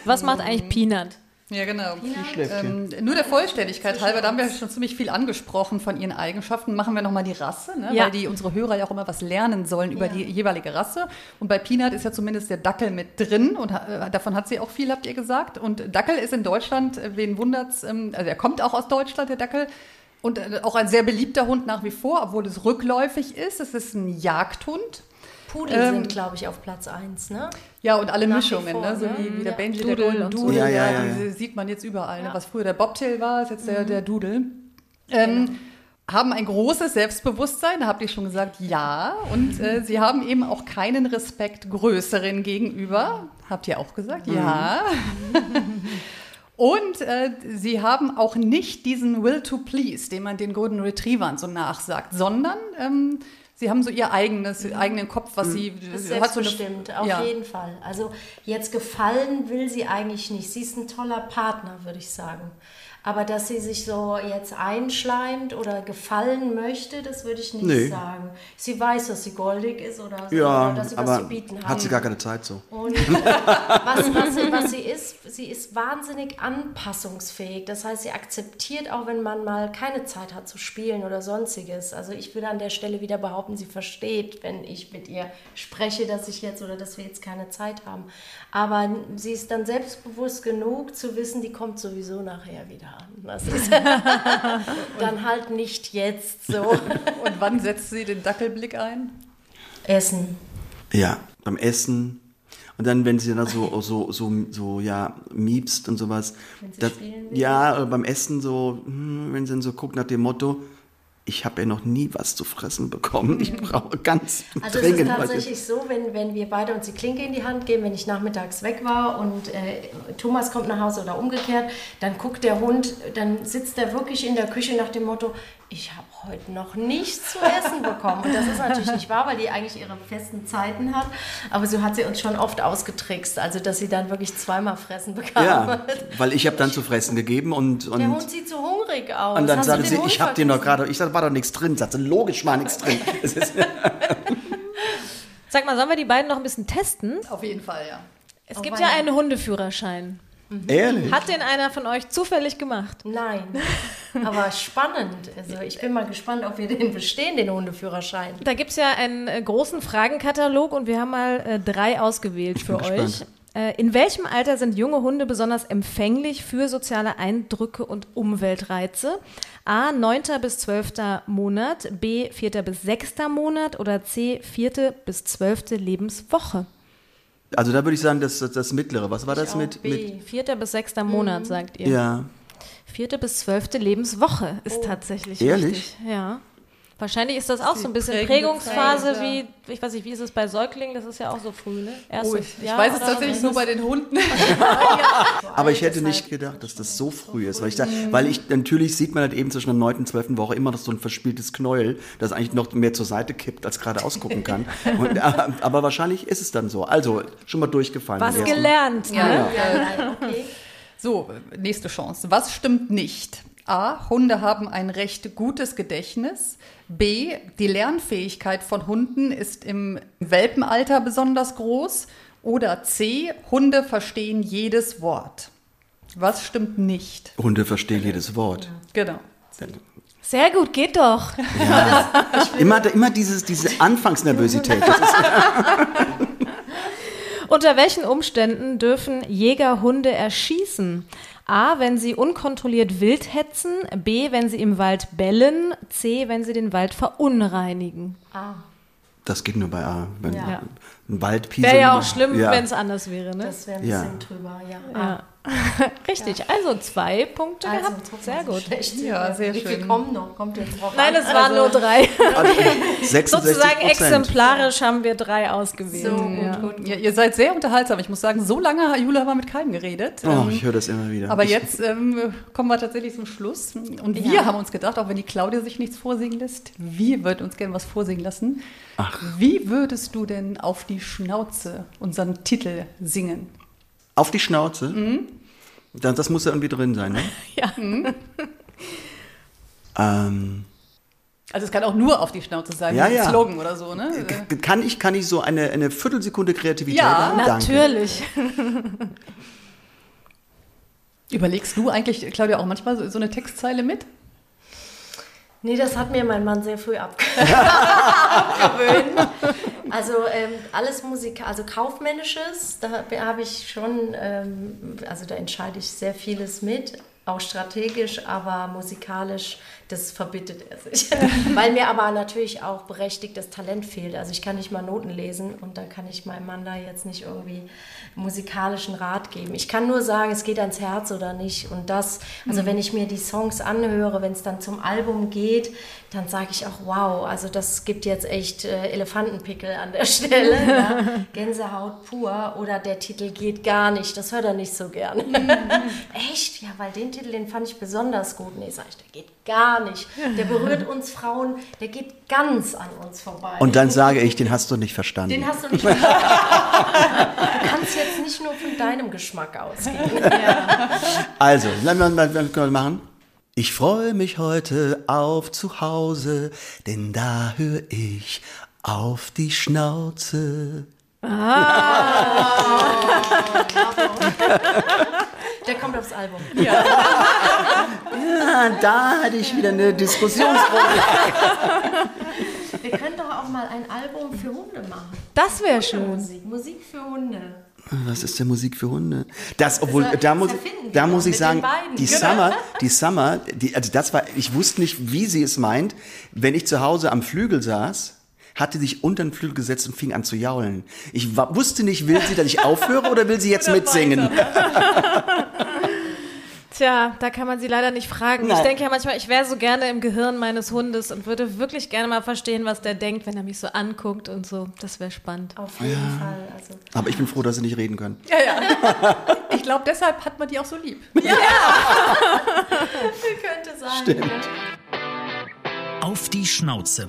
Was macht eigentlich Peanut? Ja, genau. Ähm, nur der Vollständigkeit halber, da haben wir schon ziemlich viel angesprochen von ihren Eigenschaften. Machen wir nochmal die Rasse, ne? Ja. weil die unsere Hörer ja auch immer was lernen sollen über Ja. die jeweilige Rasse. Und bei Peanut ist ja zumindest der Dackel mit drin und äh, davon hat sie auch viel, habt ihr gesagt. Und Dackel ist in Deutschland, äh, wen wundert's, ähm, also er kommt auch aus Deutschland, der Dackel. Und äh, auch ein sehr beliebter Hund nach wie vor, obwohl es rückläufig ist. Es ist ein Jagdhund. Pudel Ähm, sind, glaube ich, auf Platz 1, ne? Ja, und alle Nach wie Mischungen, vor, ne? so ne? wie, wie der Ja. Benji, Doodle der Golden und so. Doodle, Ja, ja, ja, ja, diese sieht man jetzt überall. Ne? Was früher der Bobtail war, ist jetzt der, der Doodle. Ähm, Haben ein großes Selbstbewusstsein, da habt ihr schon gesagt, ja. Und äh, sie haben eben auch keinen Respekt Größeren gegenüber. Habt ihr auch gesagt, ja. Und äh, sie haben auch nicht diesen Will to Please, den man den Golden Retrievern so nachsagt, sondern ähm, sie haben so ihr eigenes, eigenen Kopf, was sie Das ist hat so eine- auf ja. jeden Fall. Also jetzt gefallen will sie eigentlich nicht. Sie ist ein toller Partner, würde ich sagen. Aber dass sie sich so jetzt einschleimt oder gefallen möchte, das würde ich nicht Nee. sagen. Sie weiß, dass sie goldig ist oder, so, ja, oder dass sie was zu bieten hat. hat sie gar keine Zeit so. Und (laughs) was, was, sie, was sie ist, sie ist wahnsinnig anpassungsfähig. Das heißt, sie akzeptiert auch, wenn man mal keine Zeit hat zu spielen oder sonstiges. Also ich würde an der Stelle wieder behaupten, sie versteht, wenn ich mit ihr spreche, dass ich jetzt oder dass wir jetzt keine Zeit haben. Aber sie ist dann selbstbewusst genug zu wissen, die kommt sowieso nachher wieder Das ist (laughs) dann halt nicht jetzt so. (laughs) Und wann setzt sie den Dackelblick ein? Essen. Ja, beim Essen. Und dann, wenn sie dann so, so, so, so, ja, miepst und sowas. Wenn sie das, spielen will. ja, beim Essen so, hm, wenn sie dann so guckt nach dem Motto, ich habe ja noch nie was zu fressen bekommen. Ich brauche ganz Also es ist dringend was. tatsächlich so, wenn, wenn wir beide uns die Klinke in die Hand geben, wenn ich nachmittags weg war und äh, Thomas kommt nach Hause oder umgekehrt, dann guckt der Hund, dann sitzt er wirklich in der Küche nach dem Motto, ich habe heute noch nichts zu essen bekommen. Und das ist natürlich nicht wahr, weil die eigentlich ihre festen Zeiten hat. Aber so hat sie uns schon oft ausgetrickst, also dass sie dann wirklich zweimal fressen bekam. Ja, weil ich habe dann zu fressen gegeben und, und, Der Hund sieht so hungrig aus. und dann sagte sie, Hund ich habe dir noch gerade, ich sag, war doch nichts drin. Sagte, logisch war nichts drin. (laughs) Sag mal, sollen wir die beiden noch ein bisschen testen? Auf jeden Fall, ja. Es gibt ja einen Hundeführerschein. Ehrlich? Hat den einer von euch zufällig gemacht? Nein, aber spannend. Also ich bin mal gespannt, ob wir den bestehen, den Hundeführerschein. Da gibt es ja einen äh, großen Fragenkatalog und wir haben mal äh, drei ausgewählt für euch. gespannt. Äh, in welchem Alter sind junge Hunde besonders empfänglich für soziale Eindrücke und Umweltreize? A. 9. bis 12. Monat, B. 4. bis 6. Monat oder C. 4. bis 12. Lebenswoche? Also da würde ich sagen, das, das, das mittlere. Was war das auch mit, B. mit? 4. bis 6. Monat, sagt ihr. Ja. 4. bis 12. Lebenswoche ist tatsächlich Ehrlich? richtig. Ja. Wahrscheinlich ist das auch so ein bisschen Prägungsphase Zeit, wie, ich weiß nicht, wie ist es bei Säuglingen? Das ist ja auch so früh, ne? Erste Oh, ich, ich weiß es tatsächlich nur bei den Hunden. (laughs) Aber ich hätte nicht gedacht, dass das so früh ist, weil ich da, weil ich natürlich sieht man halt eben zwischen der 9. und 12. Woche immer noch so ein verspieltes Knäuel, das eigentlich noch mehr zur Seite kippt, als gerade ausgucken kann. (laughs) Und, aber wahrscheinlich ist es dann so. Also schon mal durchgefallen. Was gelernt, ne? Ja. Ja, (laughs) okay. So, nächste Chance. Was stimmt nicht? A. Hunde haben ein recht gutes Gedächtnis. B. Die Lernfähigkeit von Hunden ist im Welpenalter besonders groß. Oder C. Hunde verstehen jedes Wort. Was stimmt nicht? Hunde verstehen jedes Wort. Genau. Sehr gut, geht doch. Immer, immer dieses, diese (laughs) Anfangsnervosität. Unter welchen Umständen dürfen Jäger Hunde erschießen? A, wenn sie unkontrolliert wild hetzen, B, wenn sie im Wald bellen, C, wenn sie den Wald verunreinigen. das geht nur bei A. Wenn Ja. Ein Wald pieseln. Wäre ja auch schlimm, Ja. wenn es anders wäre, ne? Das wäre ein Ja. bisschen drüber, ja. Ja. (laughs) Richtig, also zwei Punkte Also, gehabt. Sehr gut. schlecht Ja, wir. sehr Wie viel schön. kommen noch? Kommt jetzt drauf Nein, an. es waren nur drei. (laughs) 66 Sozusagen Prozent. exemplarisch haben wir drei ausgewählt. So, gut, ja. gut, gut. Ja, ihr seid sehr unterhaltsam. Ich muss sagen, so lange, Jula, haben wir mit keinem geredet. Oh, Ähm, ich höre das immer wieder. Aber jetzt ähm, kommen wir tatsächlich zum Schluss. Und wir haben uns gedacht, auch wenn die Claudia sich nichts vorsingen lässt, wir würden uns gerne was vorsingen lassen. Ach. Wie würdest du denn auf die Schnauze unseren Titel singen? Auf die Schnauze. Das, das muss ja irgendwie drin sein, ne? (laughs) Ja. Ähm, Also es kann auch nur auf die Schnauze sein, Ja, ja. Slogan oder so, ne? kann ich, kann ich so eine, eine Viertelsekunde Kreativität Ja, haben? Danke. Natürlich. (laughs) Überlegst du eigentlich, Claudia, auch manchmal so, so eine Textzeile mit? Nee, das hat mir mein Mann sehr früh abge (laughs) abgewöhnt. Also ähm, alles Musik, also kaufmännisches, da habe ich schon, ähm, also da entscheide ich sehr vieles mit, auch strategisch, aber musikalisch, das verbittet er sich. (laughs) Weil mir aber natürlich auch berechtigtes Talent fehlt. Also ich kann nicht mal Noten lesen und da kann ich meinem Mann da jetzt nicht irgendwie musikalischen Rat geben. Ich kann nur sagen, es geht ans Herz oder nicht. Und das, also wenn ich mir die Songs anhöre, wenn es dann zum Album geht, dann sage ich auch, wow, also das gibt jetzt echt äh, Elefantenpickel an der (laughs) Stelle. ja. (laughs) Gänsehaut pur oder der Titel geht gar nicht. Das hört er nicht so gern. echt? Ja, weil den Titel, den fand ich besonders gut. Nee, sag ich, der geht gar nicht. Der berührt uns Frauen, der geht ganz an uns vorbei. Und dann sage ich, den hast du nicht verstanden. Den hast du nicht (laughs) verstanden. Du kannst jetzt nicht nur von deinem Geschmack ausgehen. (laughs) Also, lass mal, mal, mal, mal machen. Ich freue mich heute auf zu Hause, denn da höre ich auf die Schnauze. (laughs) Der kommt aufs Album. (laughs) Ja, da hatte ich wieder eine Diskussionsrunde. (laughs) Wir können doch auch mal ein Album für Hunde machen. Das wäre schön. Musik, Musik für Hunde. Was ist denn Musik für Hunde? Das, obwohl, Das da muss, da muss ich sagen, die Genau. Summer, die Summer, die, also das war, ich wusste nicht, wie sie es meint. Wenn ich zu Hause am Flügel saß, hatte sich unter den Flügel gesetzt und fing an zu jaulen. Ich wusste nicht, will sie, dass ich aufhöre oder will sie jetzt mitsingen? (laughs) Tja, da kann man sie leider nicht fragen. Nein. Ich denke ja manchmal, ich wäre so gerne im Gehirn meines Hundes und würde wirklich gerne mal verstehen, was der denkt, wenn er mich so anguckt und so. Das wäre spannend. Auf jeden Fall. Also, Aber ich bin froh, dass sie nicht reden können. Ja, ja. (laughs) Ich glaube, deshalb hat man die auch so lieb. (laughs) könnte sein. Stimmt. Auf die Schnauze.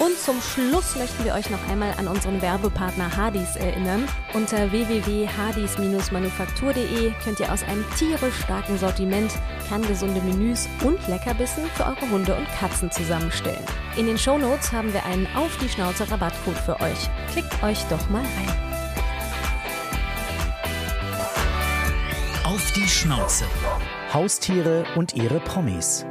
Und zum Schluss möchten wir euch noch einmal an unseren Werbepartner Hardys erinnern. Unter www.hardys-manufaktur.de könnt ihr aus einem tierisch starken Sortiment kerngesunde Menüs und Leckerbissen für eure Hunde und Katzen zusammenstellen. In den Shownotes haben wir einen auf die Schnauze Rabattcode für euch. Klickt euch doch mal rein. Auf die Schnauze. Haustiere und ihre Promis.